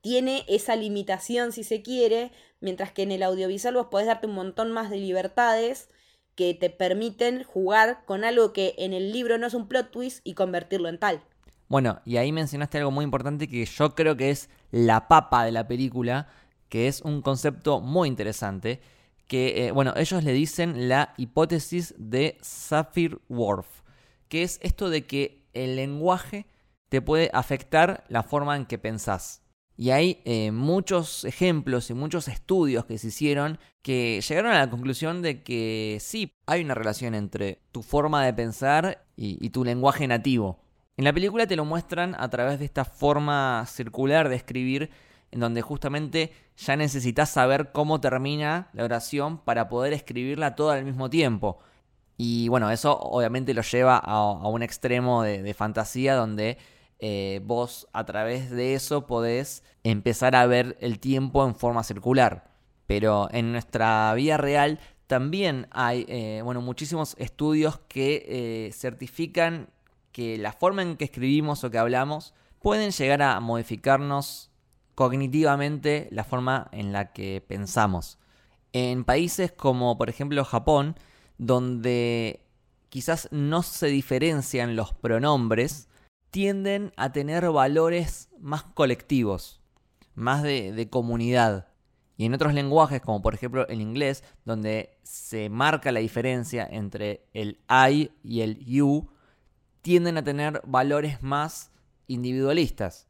tiene esa limitación si se quiere, mientras que en el audiovisual vos podés darte un montón más de libertades que te permiten jugar con algo que en el libro no es un plot twist y convertirlo en tal. Bueno, y ahí mencionaste algo muy importante que yo creo que es la papa de la película, que es un concepto muy interesante, que, eh, bueno, ellos le dicen la hipótesis de Sapir-Whorf, que es esto de que el lenguaje te puede afectar la forma en que pensás. Y hay eh, muchos ejemplos y muchos estudios que se hicieron que llegaron a la conclusión de que sí, hay una relación entre tu forma de pensar y, tu lenguaje nativo. En la película te lo muestran a través de esta forma circular de escribir, en donde justamente ya necesitas saber cómo termina la oración para poder escribirla toda al mismo tiempo. Y bueno, eso obviamente lo lleva a, un extremo de fantasía donde eh, vos a través de eso podés empezar a ver el tiempo en forma circular. Pero en nuestra vida real también hay eh, bueno, muchísimos estudios que eh, certifican que la forma en que escribimos o que hablamos pueden llegar a modificarnos cognitivamente la forma en la que pensamos. En países como por ejemplo Japón, donde quizás no se diferencian los pronombres, tienden a tener valores más colectivos, más de, comunidad. Y en otros lenguajes, como por ejemplo el inglés, donde se marca la diferencia entre el I y el you, tienden a tener valores más individualistas.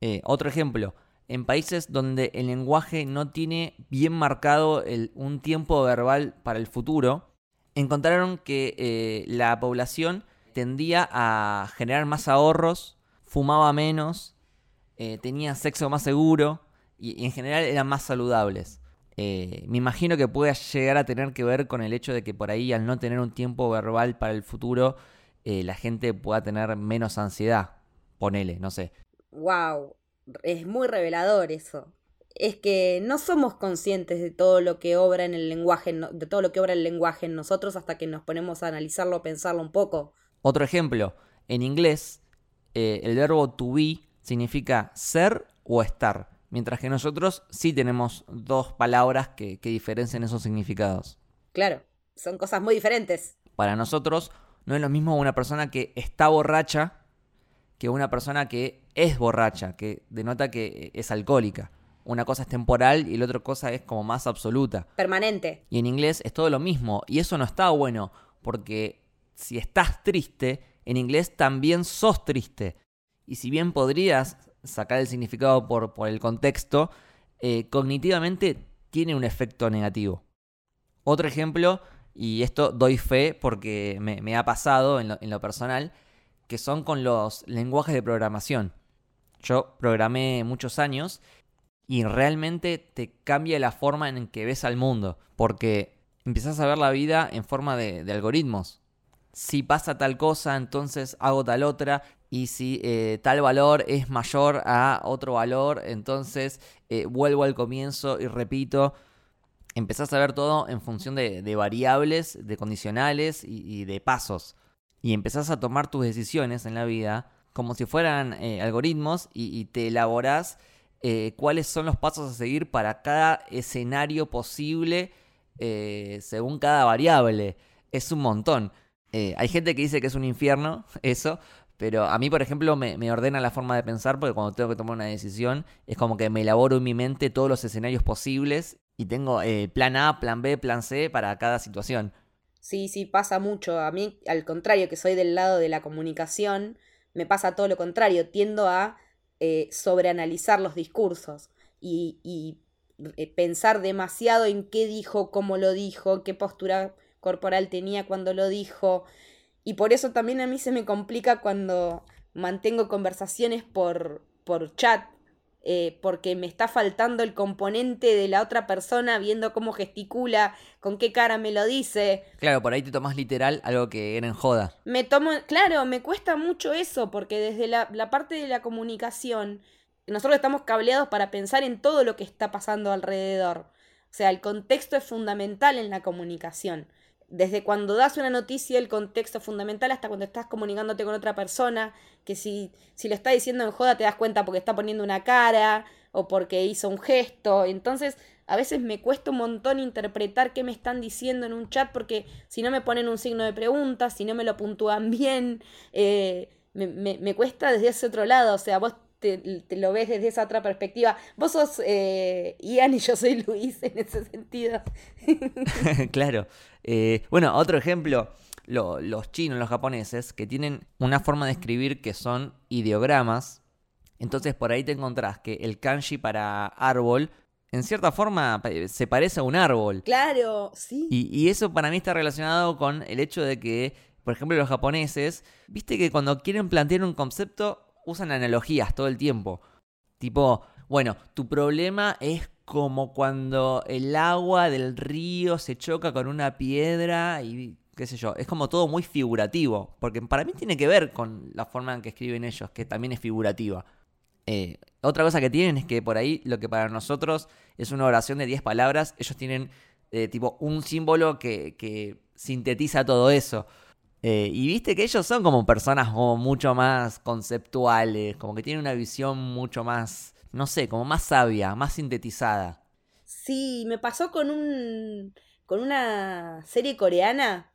Eh, otro ejemplo, en países donde el lenguaje no tiene bien marcado un tiempo verbal para el futuro, encontraron que eh, la población tendía a generar más ahorros, fumaba menos, eh, tenía sexo más seguro y, en general eran más saludables. Eh, me imagino que puede llegar a tener que ver con el hecho de que por ahí al no tener un tiempo verbal para el futuro, la gente pueda tener menos ansiedad. Ponele, no sé. Wow, es muy revelador eso es que no somos conscientes de todo lo que obra en el lenguaje, de todo lo que obra el lenguaje en nosotros hasta que nos ponemos a analizarlo, pensarlo un poco. Otro ejemplo, en inglés, eh, el verbo to be significa ser o estar, mientras que nosotros sí tenemos dos palabras que, que diferencian esos significados. Claro, son cosas muy diferentes. Para nosotros no es lo mismo una persona que está borracha que una persona que es borracha, que denota que es alcohólica una cosa es temporal y la otra cosa es como más absoluta. Permanente. Y en inglés es todo lo mismo. Y eso no está bueno, porque si estás triste, en inglés también sos triste. Y si bien podrías sacar el significado por, el contexto, eh, cognitivamente tiene un efecto negativo. Otro ejemplo, y esto doy fe porque me, ha pasado en lo personal, que son con los lenguajes de programación. Yo programé muchos años y realmente te cambia la forma en que ves al mundo, porque empiezas a ver la vida en forma de, algoritmos. Si pasa tal cosa, entonces hago tal otra, y si eh, tal valor es mayor a otro valor, entonces eh, vuelvo al comienzo y repito. Empezás a ver todo en función de, variables, de condicionales y, de pasos. Y empezás a tomar tus decisiones en la vida como si fueran eh, algoritmos y, y te elaborás cuáles son los pasos a seguir para cada escenario posible según cada variable. Es un montón. Eh, hay gente que dice que es un infierno eso, pero a mí, por ejemplo, me, ordena la forma de pensar porque cuando tengo que tomar una decisión es como que me elaboro en mi mente todos los escenarios posibles y tengo plan A, plan B, plan C para cada situación. Sí, sí, pasa mucho. A mí, al contrario, que soy del lado de la comunicación, me pasa todo lo contrario. Tiendo a eh, sobreanalizar los discursos y, eh, pensar demasiado en qué dijo, cómo lo dijo, qué postura corporal tenía cuando lo dijo. Y por eso también a mí se me complica cuando mantengo conversaciones por, por chat eh, porque me está faltando el componente de la otra persona viendo cómo gesticula, con qué cara me lo dice. Claro, por ahí te tomas literal algo que era en joda. Me tomo, claro, me cuesta mucho eso, porque desde la, la parte de la comunicación, nosotros estamos cableados para pensar en todo lo que está pasando alrededor. O sea, el contexto es fundamental en la comunicación desde cuando das una noticia, el contexto fundamental, hasta cuando estás comunicándote con otra persona, que si, si lo está diciendo en joda te das cuenta porque está poniendo una cara o porque hizo un gesto. Entonces, a veces me cuesta un montón interpretar qué me están diciendo en un chat porque si no me ponen un signo de pregunta, si no me lo puntúan bien, eh, me, me, me cuesta desde ese otro lado. O sea, vos te, lo ves desde esa otra perspectiva. Vos sos eh, Ian y yo soy Luis en ese sentido. claro. Eh, bueno, otro ejemplo, los chinos, los japoneses, que tienen una forma de escribir que son ideogramas. Entonces por ahí te encontrás que el kanji para árbol en cierta forma se parece a un árbol. Claro, sí. Y, y, eso para mí está relacionado con el hecho de que, por ejemplo, los japoneses, viste que cuando quieren plantear un concepto usan analogías todo el tiempo. Tipo, bueno, tu problema es como cuando el agua del río se choca con una piedra y qué sé yo, es como todo muy figurativo, porque para mí tiene que ver con la forma en que escriben ellos, que también es figurativa. Eh, otra cosa que tienen es que por ahí lo que para nosotros es una oración de 10 palabras, ellos tienen eh, tipo un símbolo que, que sintetiza todo eso. Eh, y viste que ellos son como personas como mucho más conceptuales, como que tienen una visión mucho más, no sé, como más sabia, más sintetizada. Sí, me pasó con un con una serie coreana,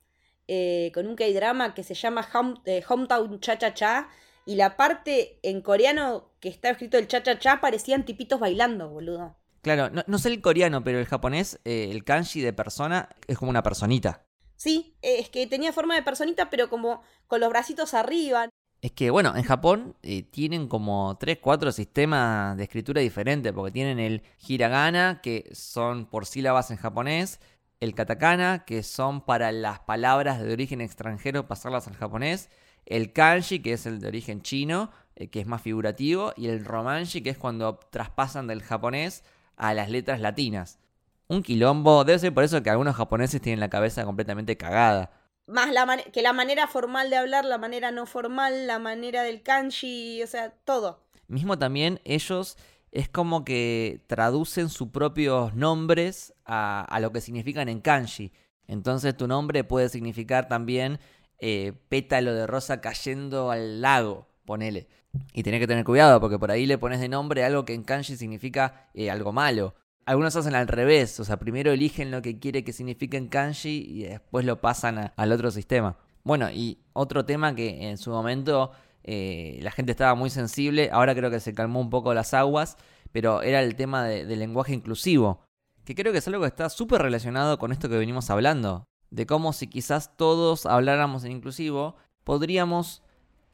eh, con un K-drama que se llama eh, Hometown Cha Cha Cha, y la parte en coreano que está escrito el Cha Cha Cha parecían tipitos bailando, boludo. Claro, no, no sé el coreano, pero el japonés, el kanji de persona es como una personita. Sí, es que tenía forma de personita, pero como con los bracitos arriba. Es que, bueno, en Japón eh, tienen como 3, 4 sistemas de escritura diferentes, porque tienen el hiragana, que son por sílabas en japonés, el katakana, que son para las palabras de origen extranjero pasarlas al japonés, el kanji, que es el de origen chino, eh, que es más figurativo, y el romanji, que es cuando traspasan del japonés a las letras latinas. Un quilombo, debe ser por eso que algunos japoneses tienen la cabeza completamente cagada. Más la que la manera formal de hablar, la manera no formal, la manera del kanji, o sea, todo. Mismo también ellos es como que traducen sus propios nombres a, a lo que significan en kanji. Entonces tu nombre puede significar también eh, pétalo de rosa cayendo al lago, ponele. Y tenés que tener cuidado porque por ahí le pones de nombre algo que en kanji significa eh, algo malo. Algunos hacen al revés, o sea, primero eligen lo que quiere que signifique en kanji y después lo pasan al otro sistema. Bueno, y otro tema que en su momento eh, la gente estaba muy sensible, ahora creo que se calmó un poco las aguas, pero era el tema del lenguaje inclusivo, que creo que es algo que está súper relacionado con esto que venimos hablando de cómo si quizás todos habláramos en inclusivo, podríamos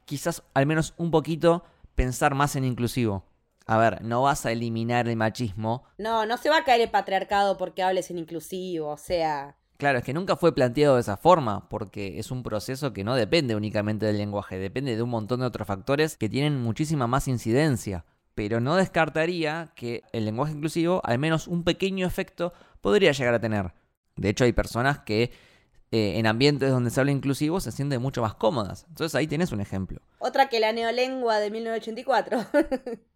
quizás al menos un poquito pensar más en inclusivo. A ver, no vas a eliminar el machismo. No, no se va a caer el patriarcado porque hables en inclusivo, o sea... Claro, es que nunca fue planteado de esa forma, porque es un proceso que no depende únicamente del lenguaje, depende de un montón de otros factores que tienen muchísima más incidencia. Pero no descartaría que el lenguaje inclusivo, al menos un pequeño efecto, podría llegar a tener. De hecho, hay personas que eh, en ambientes donde se habla inclusivo se sienten mucho más cómodas. Entonces ahí tienes un ejemplo. Otra que la neolengua de 1984.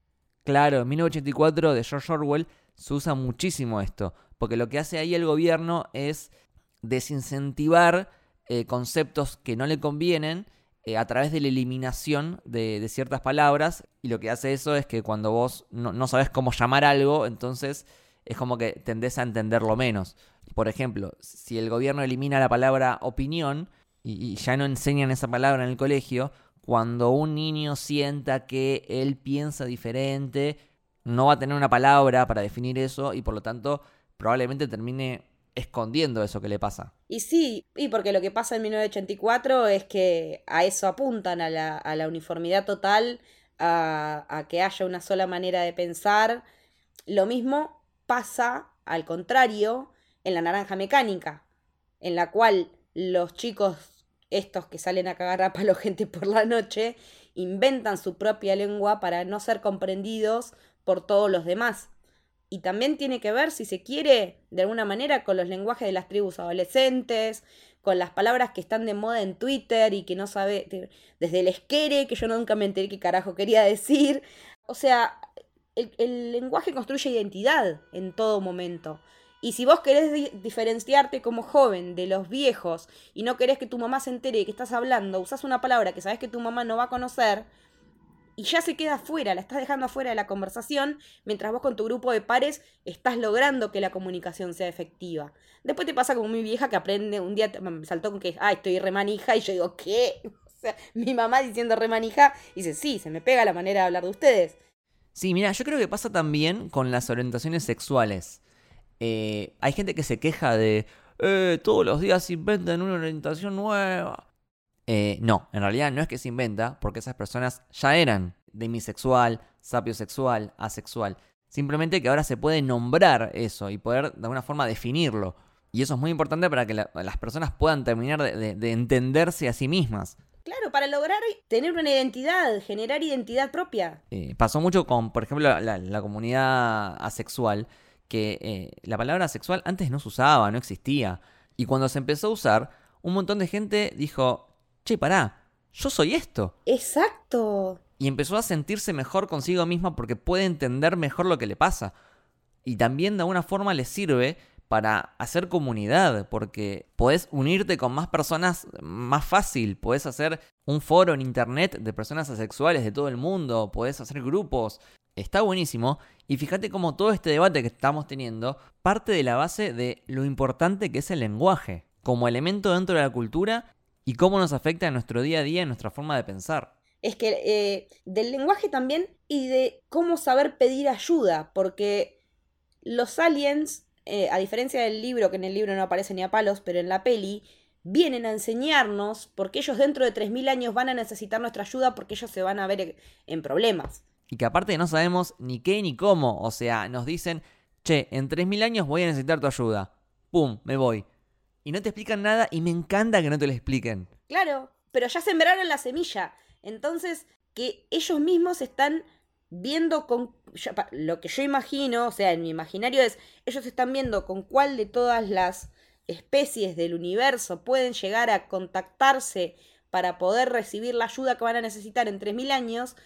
claro, en 1984 de George Orwell se usa muchísimo esto, porque lo que hace ahí el gobierno es desincentivar eh, conceptos que no le convienen eh, a través de la eliminación de, ciertas palabras y lo que hace eso es que cuando vos no, no sabes cómo llamar algo, entonces es como que tendés a entenderlo menos. Por ejemplo, si el gobierno elimina la palabra opinión y, ya no enseñan esa palabra en el colegio, cuando un niño sienta que él piensa diferente, no va a tener una palabra para definir eso y por lo tanto probablemente termine escondiendo eso que le pasa. Y sí, y porque lo que pasa en 1984 es que a eso apuntan, a la, uniformidad total, a que haya una sola manera de pensar. Lo mismo pasa, al contrario, en la naranja mecánica, en la cual los chicos, estos que salen a cagar a palo gente por la noche, inventan su propia lengua para no ser comprendidos por todos los demás. Y también tiene que ver, si se quiere, de alguna manera, con los lenguajes de las tribus adolescentes, con las palabras que están de moda en Twitter y que no sabe, desde el esquere, que yo nunca me enteré qué carajo quería decir. O sea, el, lenguaje construye identidad en todo momento. Y si vos querés diferenciarte como joven de los viejos y no querés que tu mamá se entere que estás hablando, usás una palabra que sabes que tu mamá no va a conocer y ya se queda afuera, la estás dejando afuera de la conversación, mientras vos con tu grupo de pares estás logrando que la comunicación sea efectiva. Después te pasa como mi vieja que aprende, un día me saltó con que, ah, estoy remanija, y yo digo, ¿qué? O sea, mi mamá diciendo remanija, dice, sí, se me pega la manera de hablar de ustedes. Sí, mira, yo creo que pasa también con las orientaciones sexuales. Eh, hay gente que se queja de, eh, todos los días inventan una orientación nueva. Eh, no, en realidad no es que se inventa, porque esas personas ya eran demisexual, sapiosexual, asexual. Simplemente que ahora se puede nombrar eso y poder de alguna forma definirlo. Y eso es muy importante para que las personas puedan terminar de entenderse a sí mismas. Claro, para lograr tener una identidad, generar identidad propia. Eh, pasó mucho con, por ejemplo, la, comunidad asexual, que eh, la palabra asexual antes no se usaba, no existía. Y cuando se empezó a usar, un montón de gente dijo, che, pará, yo soy esto. Exacto. Y empezó a sentirse mejor consigo misma porque puede entender mejor lo que le pasa. Y también de alguna forma le sirve para hacer comunidad, porque podés unirte con más personas más fácil, podés hacer un foro en internet de personas asexuales de todo el mundo, podés hacer grupos, está buenísimo. Y fíjate cómo todo este debate que estamos teniendo parte de la base de lo importante que es el lenguaje, como elemento dentro de la cultura y cómo nos afecta en nuestro día a día, en nuestra forma de pensar. Es que eh, del lenguaje también y de cómo saber pedir ayuda, porque los aliens eh, a diferencia del libro, que en el libro no aparece ni a palos, pero en la peli, vienen a enseñarnos porque ellos dentro de 3.000 años van a necesitar nuestra ayuda porque ellos se van a ver en problemas. Y que aparte no sabemos ni qué ni cómo, o sea, nos dicen, che, en 3.000 años voy a necesitar tu ayuda. ¡pum! Me voy. Y no te explican nada y me encanta que no te lo expliquen. Claro, pero ya sembraron la semilla. Entonces, que ellos mismos están viendo con lo que yo imagino, o sea, en mi imaginario es, ellos están viendo con cuál de todas las especies del universo pueden llegar a contactarse para poder recibir la ayuda que van a necesitar en 3.000 años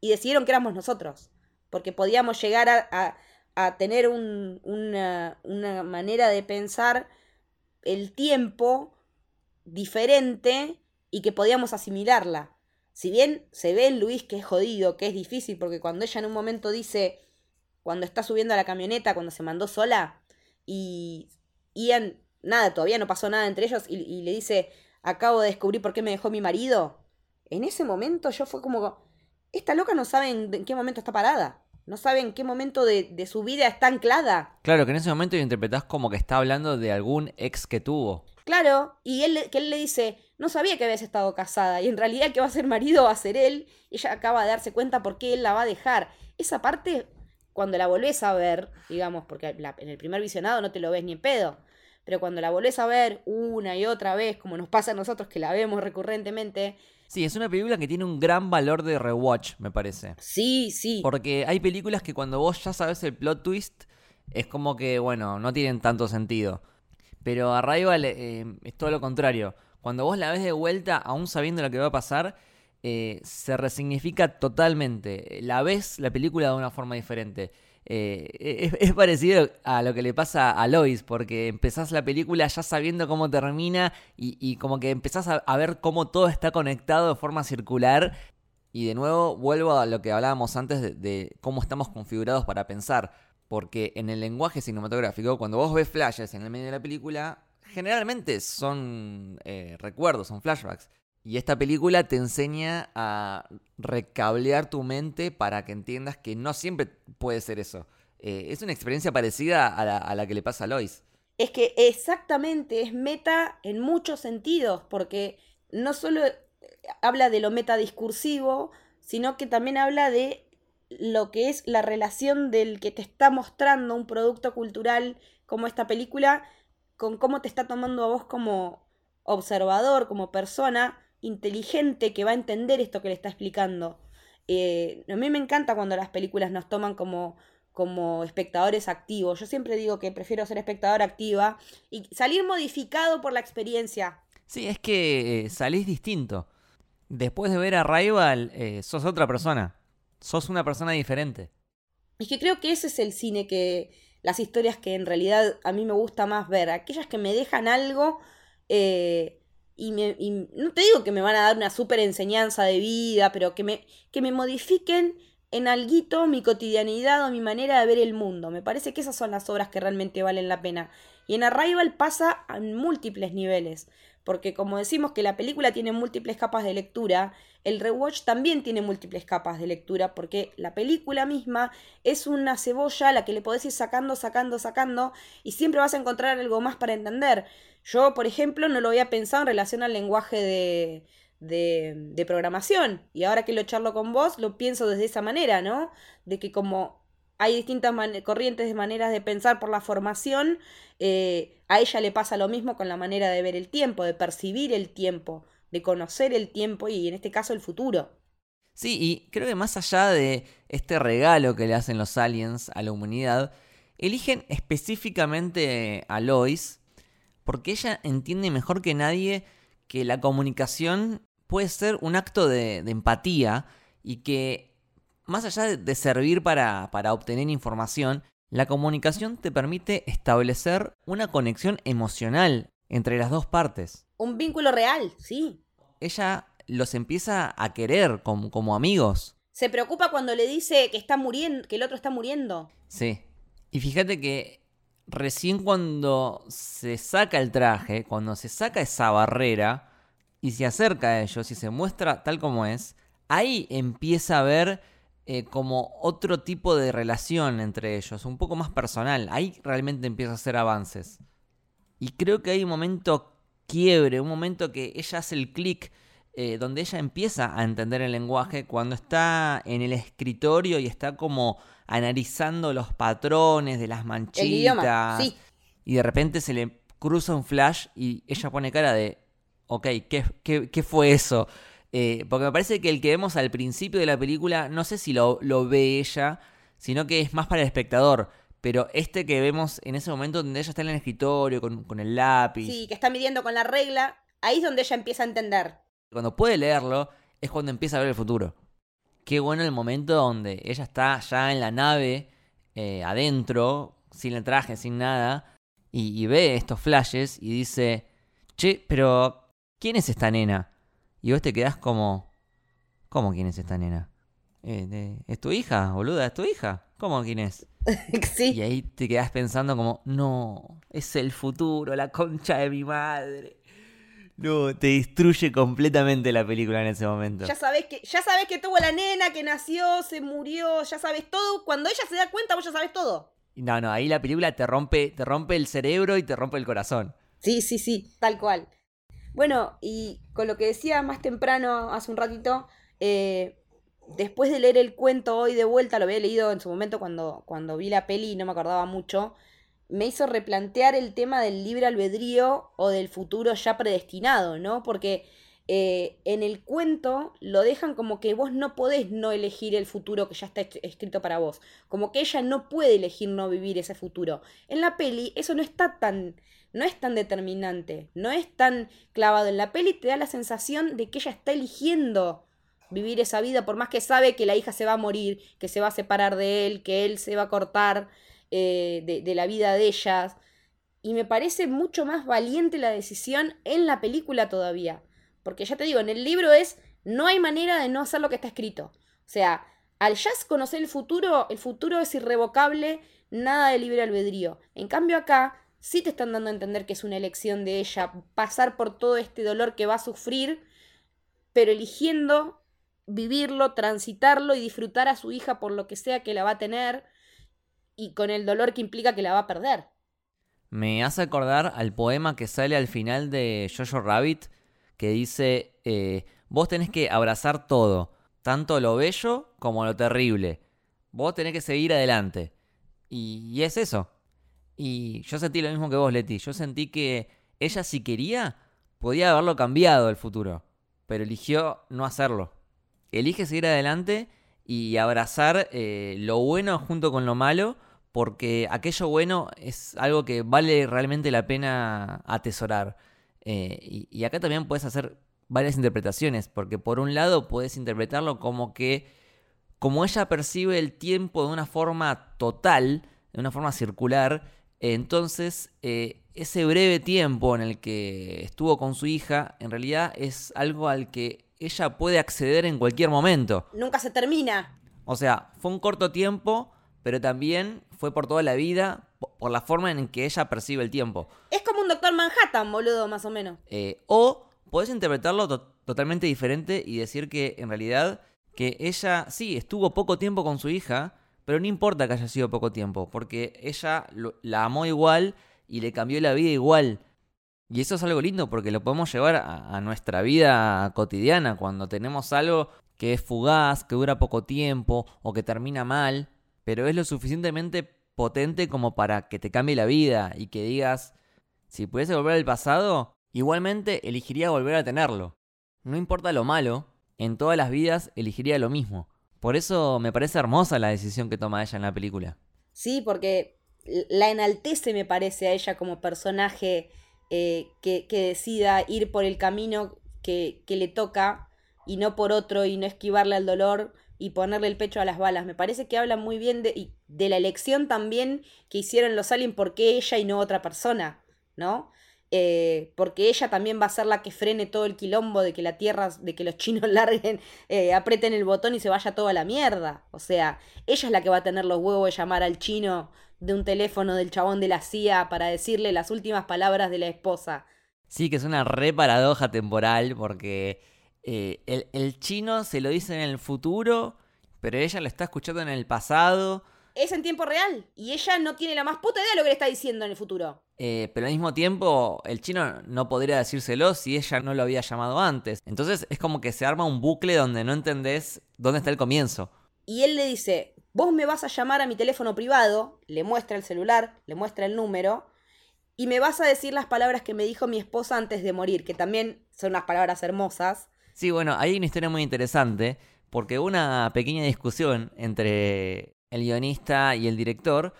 y decidieron que éramos nosotros, porque podíamos llegar a, a, tener un, una, una manera de pensar el tiempo diferente y que podíamos asimilarla. Si bien se ve en Luis que es jodido, que es difícil, porque cuando ella en un momento dice, cuando está subiendo a la camioneta, cuando se mandó sola, y Ian, nada, todavía no pasó nada entre ellos, y, le dice, acabo de descubrir por qué me dejó mi marido. En ese momento yo fue como, esta loca no sabe en, qué momento está parada. No sabe en qué momento de, de, su vida está anclada. Claro, que en ese momento lo interpretás como que está hablando de algún ex que tuvo. Claro, y él, que él le dice, no sabía que habías estado casada y en realidad que va a ser marido va a ser él. Ella acaba de darse cuenta por qué él la va a dejar. Esa parte, cuando la volvés a ver, digamos, porque en el primer visionado no te lo ves ni en pedo, pero cuando la volvés a ver una y otra vez, como nos pasa a nosotros que la vemos recurrentemente. Sí, es una película que tiene un gran valor de rewatch, me parece. Sí, sí. Porque hay películas que cuando vos ya sabes el plot twist, es como que, bueno, no tienen tanto sentido. Pero Arrival eh, es todo lo contrario cuando vos la ves de vuelta, aún sabiendo lo que va a pasar, eh, se resignifica totalmente. La ves la película de una forma diferente. Eh, es, parecido a lo que le pasa a Lois, porque empezás la película ya sabiendo cómo termina y, como que empezás a, ver cómo todo está conectado de forma circular. Y de nuevo vuelvo a lo que hablábamos antes de, cómo estamos configurados para pensar. Porque en el lenguaje cinematográfico, cuando vos ves flashes en el medio de la película, generalmente son eh, recuerdos, son flashbacks. Y esta película te enseña a recablear tu mente para que entiendas que no siempre puede ser eso. Eh, es una experiencia parecida a la, a la que le pasa a Lois. Es que exactamente es meta en muchos sentidos, porque no solo habla de lo metadiscursivo, sino que también habla de lo que es la relación del que te está mostrando un producto cultural como esta película con cómo te está tomando a vos como observador, como persona inteligente que va a entender esto que le está explicando. Eh, a mí me encanta cuando las películas nos toman como, como espectadores activos. Yo siempre digo que prefiero ser espectador activa y salir modificado por la experiencia. Sí, es que eh, salís distinto. Después de ver a Rival, eh, sos otra persona. Sos una persona diferente. Es que creo que ese es el cine que, las historias que en realidad a mí me gusta más ver, aquellas que me dejan algo eh, y, me, no te digo que me van a dar una súper enseñanza de vida, pero que me, que me modifiquen en alguito mi cotidianidad o mi manera de ver el mundo. Me parece que esas son las obras que realmente valen la pena. Y en Arrival pasa en múltiples niveles porque como decimos que la película tiene múltiples capas de lectura, el rewatch también tiene múltiples capas de lectura, porque la película misma es una cebolla a la que le podés ir sacando, sacando, sacando, y siempre vas a encontrar algo más para entender. Yo, por ejemplo, no lo había pensado en relación al lenguaje de, de, de programación, y ahora que lo charlo con vos, lo pienso desde esa manera, ¿no? De que como hay distintas corrientes de maneras de pensar por la formación. Eh, a ella le pasa lo mismo con la manera de ver el tiempo, de percibir el tiempo, de conocer el tiempo y en este caso el futuro. Sí, y creo que más allá de este regalo que le hacen los aliens a la humanidad, eligen específicamente a Lois porque ella entiende mejor que nadie que la comunicación puede ser un acto de empatía y que más allá de servir para, obtener información, la comunicación te permite establecer una conexión emocional entre las dos partes. Un vínculo real, sí. Ella los empieza a querer como, como amigos. Se preocupa cuando le dice que está muriendo, que el otro está muriendo. Sí. Y fíjate que recién cuando se saca el traje, cuando se saca esa barrera y se acerca a ellos y se muestra tal como es, ahí empieza a ver eh, como otro tipo de relación entre ellos, un poco más personal. Ahí realmente empieza a hacer avances. Y creo que hay un momento quiebre, un momento que ella hace el clic, eh, donde ella empieza a entender el lenguaje cuando está en el escritorio y está como analizando los patrones de las manchitas. y de repente se le cruza un flash y ella pone cara de, ok, ¿qué, qué, qué fue eso? Eh, porque me parece que el que vemos al principio de la película, no sé si lo, lo ve ella, sino que es más para el espectador. Pero este que vemos en ese momento donde ella está en el escritorio con, con el lápiz. Sí, que está midiendo con la regla, ahí es donde ella empieza a entender. Cuando puede leerlo, es cuando empieza a ver el futuro. Qué bueno el momento donde ella está ya en la nave, eh, adentro, sin el traje, sin nada, y, y ve estos flashes y dice, che, pero ¿quién es esta nena? Y vos te quedás como, ¿cómo quién es esta nena? Eh, eh, ¿Es tu hija, boluda? ¿Es tu hija? ¿Cómo quién es? sí. Y ahí te quedás pensando como, no, es el futuro, la concha de mi madre. No, te destruye completamente la película en ese momento. Ya sabes que, ya sabes que tuvo la nena, que nació, se murió, ya sabes todo. Cuando ella se da cuenta, vos ya sabes todo. No, no, ahí la película te rompe, te rompe el cerebro y te rompe el corazón. Sí, sí, sí, tal cual. Bueno, y con lo que decía más temprano, hace un ratito, eh, después de leer el cuento hoy de vuelta, lo había leído en su momento cuando, cuando vi la peli y no me acordaba mucho, me hizo replantear el tema del libre albedrío o del futuro ya predestinado, ¿no? Porque eh, en el cuento lo dejan como que vos no podés no elegir el futuro que ya está escrito para vos, como que ella no puede elegir no vivir ese futuro. En la peli eso no está tan no es tan determinante, no es tan clavado. En la peli te da la sensación de que ella está eligiendo vivir esa vida, por más que sabe que la hija se va a morir, que se va a separar de él, que él se va a cortar eh, de, de la vida de ellas. Y me parece mucho más valiente la decisión en la película todavía. Porque ya te digo, en el libro es, no hay manera de no hacer lo que está escrito. O sea, al ya conocer el futuro, el futuro es irrevocable, nada de libre albedrío. En cambio acá, sí te están dando a entender que es una elección de ella pasar por todo este dolor que va a sufrir, pero eligiendo vivirlo, transitarlo y disfrutar a su hija por lo que sea que la va a tener y con el dolor que implica que la va a perder. Me hace acordar al poema que sale al final de Jojo Rabbit, que dice, eh, vos tenés que abrazar todo, tanto lo bello como lo terrible. Vos tenés que seguir adelante. Y, y es eso. Y yo sentí lo mismo que vos, Leti. Yo sentí que ella si quería, podía haberlo cambiado el futuro. Pero eligió no hacerlo. Elige seguir adelante y abrazar eh, lo bueno junto con lo malo. Porque aquello bueno es algo que vale realmente la pena atesorar. Eh, y, acá también puedes hacer varias interpretaciones. Porque por un lado puedes interpretarlo como que como ella percibe el tiempo de una forma total, de una forma circular, entonces eh, ese breve tiempo en el que estuvo con su hija, en realidad es algo al que ella puede acceder en cualquier momento. Nunca se termina. O sea, fue un corto tiempo, pero también fue por toda la vida, po- por la forma en que ella percibe el tiempo. Es como un Doctor Manhattan, boludo, más o menos. Eh, o podés interpretarlo to- totalmente diferente y decir que en realidad que ella sí estuvo poco tiempo con su hija, pero no importa que haya sido poco tiempo, porque ella lo- la amó igual y le cambió la vida igual. Y eso es algo lindo porque lo podemos llevar a, nuestra vida cotidiana cuando tenemos algo que es fugaz, que dura poco tiempo o que termina mal, pero es lo suficientemente potente como para que te cambie la vida y que digas, si pudiese volver al pasado, igualmente elegiría volver a tenerlo. No importa lo malo, en todas las vidas elegiría lo mismo. Por eso me parece hermosa la decisión que toma ella en la película. Sí, porque la enaltece, me parece, a ella como personaje eh, que, que decida ir por el camino que, que le toca y no por otro y no esquivarle al dolor y ponerle el pecho a las balas. Me parece que habla muy bien de, de la elección también que hicieron los aliens, por qué ella y no otra persona, ¿no? Eh, porque ella también va a ser la que frene todo el quilombo de que la tierra, de que los chinos larguen, eh, aprieten el botón y se vaya todo a la mierda. O sea, ella es la que va a tener los huevos de llamar al chino de un teléfono del chabón de la CIA para decirle las últimas palabras de la esposa. Sí, que es una re paradoja temporal porque eh, el, el chino se lo dice en el futuro, pero ella lo está escuchando en el pasado. Es en tiempo real y ella no tiene la más puta idea de lo que le está diciendo en el futuro. Eh, pero al mismo tiempo, el chino no podría decírselo si ella no lo había llamado antes. Entonces es como que se arma un bucle donde no entendés dónde está el comienzo. Y él le dice, vos me vas a llamar a mi teléfono privado, le muestra el celular, le muestra el número, y me vas a decir las palabras que me dijo mi esposa antes de morir, que también son unas palabras hermosas. Sí, bueno, hay una historia muy interesante, porque una pequeña discusión entre el guionista y el director,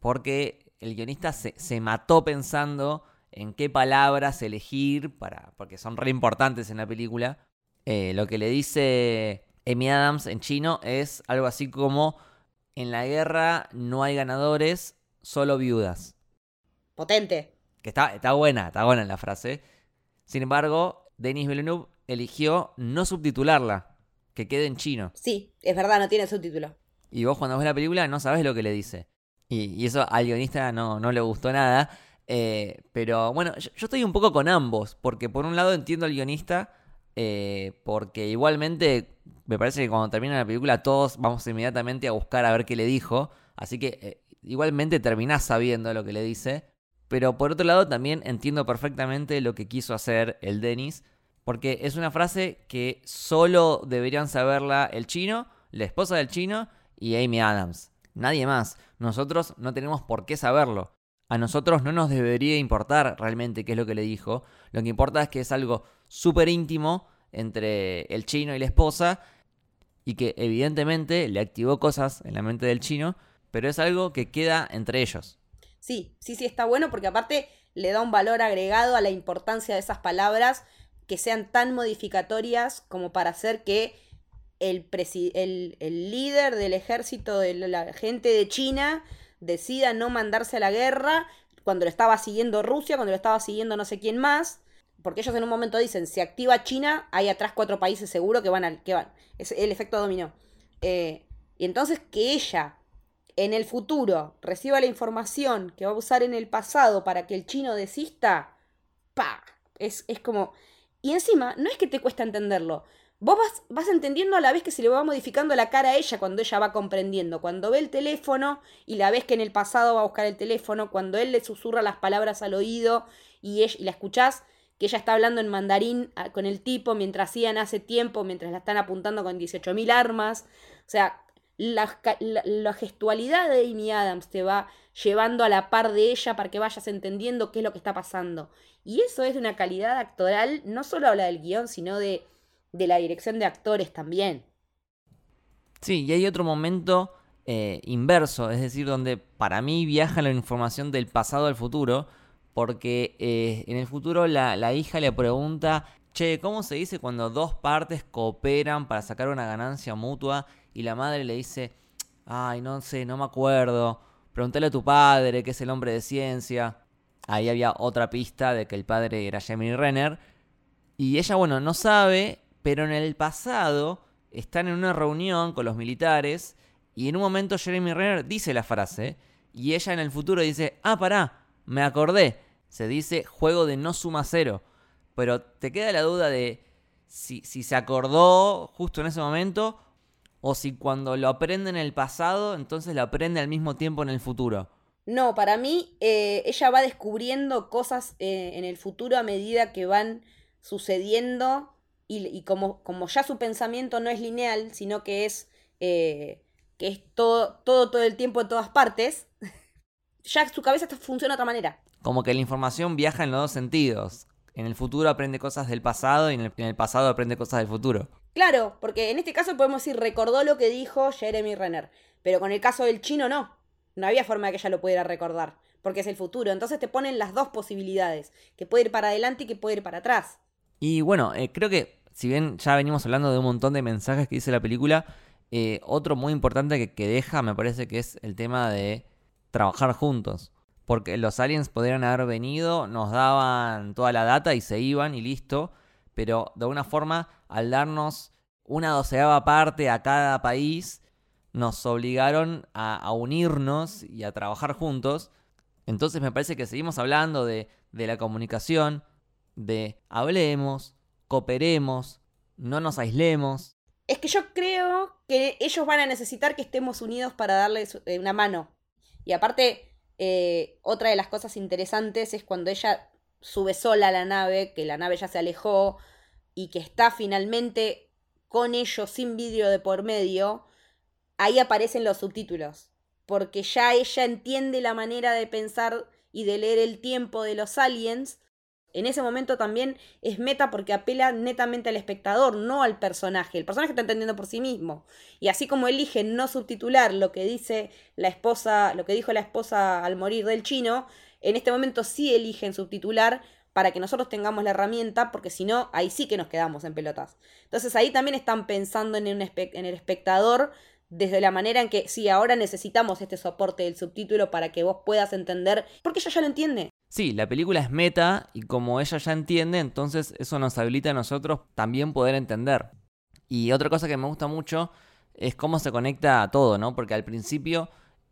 porque el guionista se, se mató pensando en qué palabras elegir, para, porque son re importantes en la película. Eh, lo que le dice Amy Adams en chino es algo así como, en la guerra no hay ganadores, solo viudas. Potente. Que está, está buena, está buena la frase. Sin embargo, Denis Villeneuve eligió no subtitularla, que quede en chino. Sí, es verdad, no tiene subtítulo. Y vos cuando ves la película no sabes lo que le dice. Y, y eso al guionista no, no le gustó nada. Eh, pero bueno, yo, yo, estoy un poco con ambos, porque por un lado entiendo al guionista, eh, porque igualmente me parece que cuando termina la película todos vamos inmediatamente a buscar a ver qué le dijo, así que eh, igualmente terminás sabiendo lo que le dice, pero por otro lado también entiendo perfectamente lo que quiso hacer el Dennis, porque es una frase que solo deberían saberla el chino, la esposa del chino y Amy Adams. Nadie más. Nosotros no tenemos por qué saberlo a nosotros no nos debería importar realmente qué es lo que le dijo. Lo que importa es que es algo súper íntimo entre el chino y la esposa y que evidentemente le activó cosas en la mente del chino, pero es algo que queda entre ellos. Sí, sí, sí, está bueno porque aparte le da un valor agregado a la importancia de esas palabras que sean tan modificatorias como para hacer que el, el, el líder del ejército de la gente de China decida no mandarse a la guerra cuando lo estaba siguiendo Rusia, cuando lo estaba siguiendo no sé quién más, porque ellos en un momento dicen, si activa China, hay atrás cuatro países seguro que van al, que van. Es el efecto dominó. Eh, y entonces que ella en el futuro reciba la información que va a usar en el pasado para que el chino desista, pa, es, es como... Y encima, no es que te cuesta entenderlo, vos vas, vas entendiendo a la vez que se le va modificando la cara a ella cuando ella va comprendiendo. Cuando ve el teléfono y la ves que en el pasado va a buscar el teléfono, cuando él le susurra las palabras al oído y, ella, y la escuchás que ella está hablando en mandarín ah, con el tipo mientras hacían hace tiempo, mientras la están apuntando con 18.000 armas. O sea, la, gestualidad de Amy Adams te va llevando a la par de ella para que vayas entendiendo qué es lo que está pasando. Y eso es de una calidad actoral, no solo habla del guion, sino de de la dirección de actores también. Sí, y hay otro momento eh, inverso, es decir, donde para mí viaja la información del pasado al futuro, porque eh, en el futuro la, la hija le pregunta, che, ¿cómo se dice cuando dos partes cooperan para sacar una ganancia mutua? Y la madre le dice, ay, no sé, no me acuerdo, pregúntale a tu padre, que es el hombre de ciencia. Ahí había otra pista de que el padre era Jamie Renner. Y ella, bueno, no sabe pero en el pasado están en una reunión con los militares y en un momento Jeremy Renner dice la frase y ella en el futuro dice, ah, pará, me acordé. Se dice juego de no suma cero. Pero te queda la duda de si, si se acordó justo en ese momento o si cuando lo aprende en el pasado, entonces lo aprende al mismo tiempo en el futuro. No, para mí eh, ella va descubriendo cosas eh, en el futuro a medida que van sucediendo y, como, como, ya su pensamiento no es lineal, sino que es, eh, que es todo, todo, todo el tiempo en todas partes, ya su cabeza funciona de otra manera. Como que la información viaja en los dos sentidos. En el futuro aprende cosas del pasado y en el, en el pasado aprende cosas del futuro. Claro, porque en este caso podemos decir recordó lo que dijo Jeremy Renner, pero con el caso del chino no. No había forma de que ella lo pudiera recordar, porque es el futuro. Entonces te ponen las dos posibilidades, que puede ir para adelante y que puede ir para atrás. Y bueno, eh, creo que si bien ya venimos hablando de un montón de mensajes que dice la película, eh, otro muy importante que, que, deja me parece que es el tema de trabajar juntos. Porque los aliens podrían haber venido, nos daban toda la data y se iban y listo. Pero de alguna forma, al darnos una doceava parte a cada país, nos obligaron a, a unirnos y a trabajar juntos. Entonces me parece que seguimos hablando de, de la comunicación, de hablemos, cooperemos, no nos aislemos. Es que yo creo que ellos van a necesitar que estemos unidos para darles eh, una mano. Y aparte, eh, otra de las cosas interesantes es cuando ella sube sola a la nave, que la nave ya se alejó y que está finalmente con ellos sin vidrio de por medio, ahí aparecen los subtítulos. Porque ya ella entiende la manera de pensar y de leer el tiempo de los aliens, en ese momento también es meta porque apela netamente al espectador, no al personaje. El personaje está entendiendo por sí mismo. Y así como elige no subtitular lo que dice la esposa, lo que dijo la esposa al morir del chino, en este momento sí eligen subtitular para que nosotros tengamos la herramienta, porque si no, ahí sí que nos quedamos en pelotas. Entonces ahí también están pensando en, en el espectador desde la manera en que, sí, ahora necesitamos este soporte del subtítulo para que vos puedas entender, porque ella ya lo entiende. Sí, la película es meta y como ella ya entiende, entonces eso nos habilita a nosotros también poder entender. Y otra cosa que me gusta mucho es cómo se conecta a todo, ¿no? Porque al principio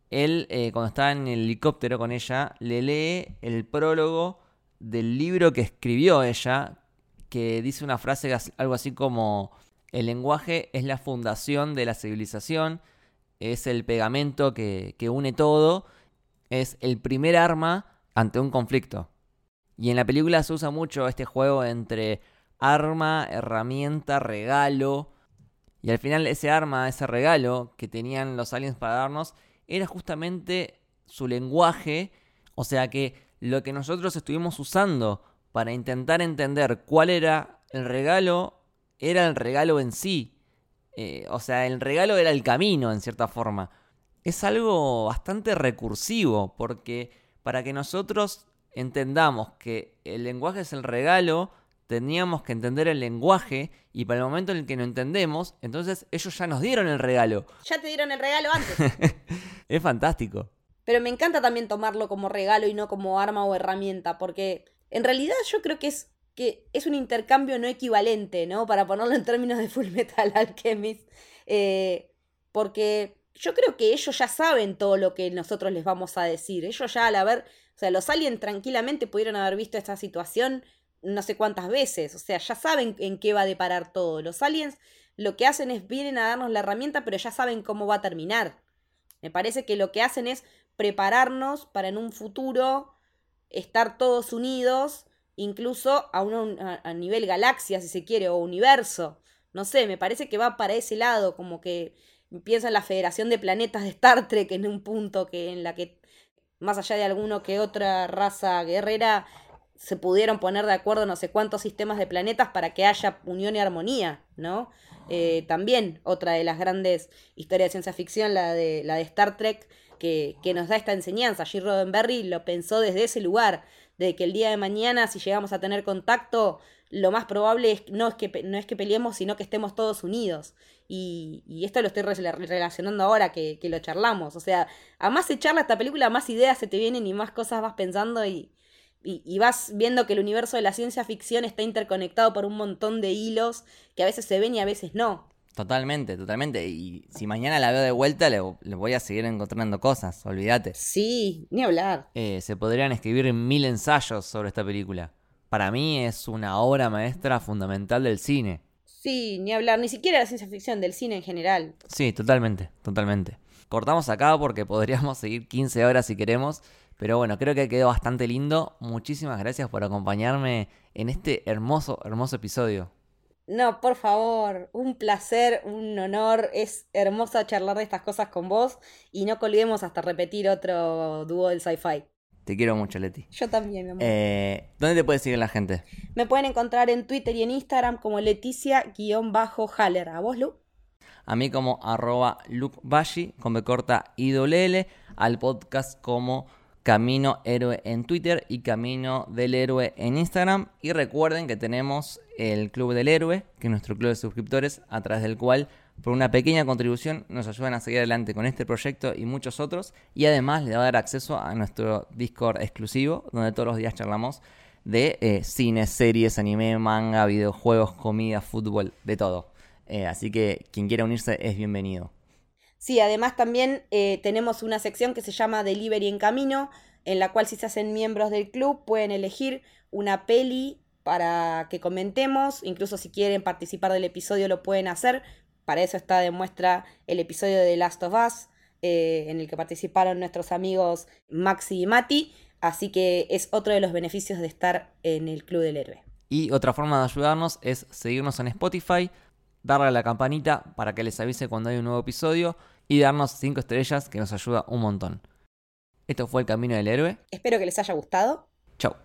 él, eh, cuando está en el helicóptero con ella, le lee el prólogo del libro que escribió ella, que dice una frase algo así como, el lenguaje es la fundación de la civilización, es el pegamento que, que une todo, es el primer arma ante un conflicto. Y en la película se usa mucho este juego entre arma, herramienta, regalo. Y al final ese arma, ese regalo que tenían los aliens para darnos, era justamente su lenguaje. O sea que lo que nosotros estuvimos usando para intentar entender cuál era el regalo, era el regalo en sí. Eh, o sea, el regalo era el camino, en cierta forma. Es algo bastante recursivo, porque para que nosotros entendamos que el lenguaje es el regalo, teníamos que entender el lenguaje y para el momento en el que no entendemos, entonces ellos ya nos dieron el regalo. Ya te dieron el regalo antes. es fantástico. Pero me encanta también tomarlo como regalo y no como arma o herramienta, porque en realidad yo creo que es que es un intercambio no equivalente, ¿no? Para ponerlo en términos de Full Metal Alchemist. Eh, porque yo creo que ellos ya saben todo lo que nosotros les vamos a decir. Ellos ya al haber, o sea, los aliens tranquilamente pudieron haber visto esta situación no sé cuántas veces. O sea, ya saben en qué va a deparar todo. Los aliens lo que hacen es vienen a darnos la herramienta, pero ya saben cómo va a terminar. Me parece que lo que hacen es prepararnos para en un futuro estar todos unidos, incluso a, un, a nivel galaxia, si se quiere, o universo. No sé, me parece que va para ese lado, como que piensa en la Federación de Planetas de Star Trek en un punto que en la que más allá de alguno que otra raza guerrera se pudieron poner de acuerdo no sé cuántos sistemas de planetas para que haya unión y armonía, ¿no? Eh, también otra de las grandes historias de ciencia ficción, la de, la de Star Trek, que, que nos da esta enseñanza. G. Roddenberry lo pensó desde ese lugar, de que el día de mañana, si llegamos a tener contacto, lo más probable es, no, es que, no es que peleemos, sino que estemos todos unidos. Y, y esto lo estoy relacionando ahora que, que, lo charlamos. O sea, a más se charla esta película, más ideas se te vienen y más cosas vas pensando y, y, y, vas viendo que el universo de la ciencia ficción está interconectado por un montón de hilos que a veces se ven y a veces no. Totalmente, totalmente. Y si mañana la veo de vuelta, le, le voy a seguir encontrando cosas, olvídate. Sí, ni hablar. Eh, se podrían escribir mil ensayos sobre esta película. Para mí es una obra maestra fundamental del cine. Sí, ni hablar, ni siquiera de la ciencia ficción, del cine en general. Sí, totalmente, totalmente. Cortamos acá porque podríamos seguir 15 horas si queremos, pero bueno, creo que quedó bastante lindo. Muchísimas gracias por acompañarme en este hermoso, hermoso episodio. No, por favor, un placer, un honor, es hermoso charlar de estas cosas con vos y no colguemos hasta repetir otro dúo del sci-fi. Te quiero mucho, Leti. Yo también, mi amor. Eh, ¿Dónde te puede seguir la gente? Me pueden encontrar en Twitter y en Instagram como Leticia-Haller. ¿A vos, Lu? A mí como arroba Bashi, con B corta IWL, al podcast como Camino Héroe en Twitter y Camino del Héroe en Instagram. Y recuerden que tenemos el Club del Héroe, que es nuestro club de suscriptores, a través del cual por una pequeña contribución nos ayudan a seguir adelante con este proyecto y muchos otros. Y además le va a dar acceso a nuestro Discord exclusivo, donde todos los días charlamos de eh, cine, series, anime, manga, videojuegos, comida, fútbol, de todo. Eh, así que quien quiera unirse es bienvenido. Sí, además también eh, tenemos una sección que se llama Delivery en Camino, en la cual si se hacen miembros del club pueden elegir una peli para que comentemos, incluso si quieren participar del episodio lo pueden hacer, para eso está de muestra el episodio de Last of Us, eh, en el que participaron nuestros amigos Maxi y Mati, así que es otro de los beneficios de estar en el Club del Héroe. Y otra forma de ayudarnos es seguirnos en Spotify, darle a la campanita para que les avise cuando hay un nuevo episodio y darnos 5 estrellas que nos ayuda un montón. Esto fue El Camino del Héroe. Espero que les haya gustado. Chau.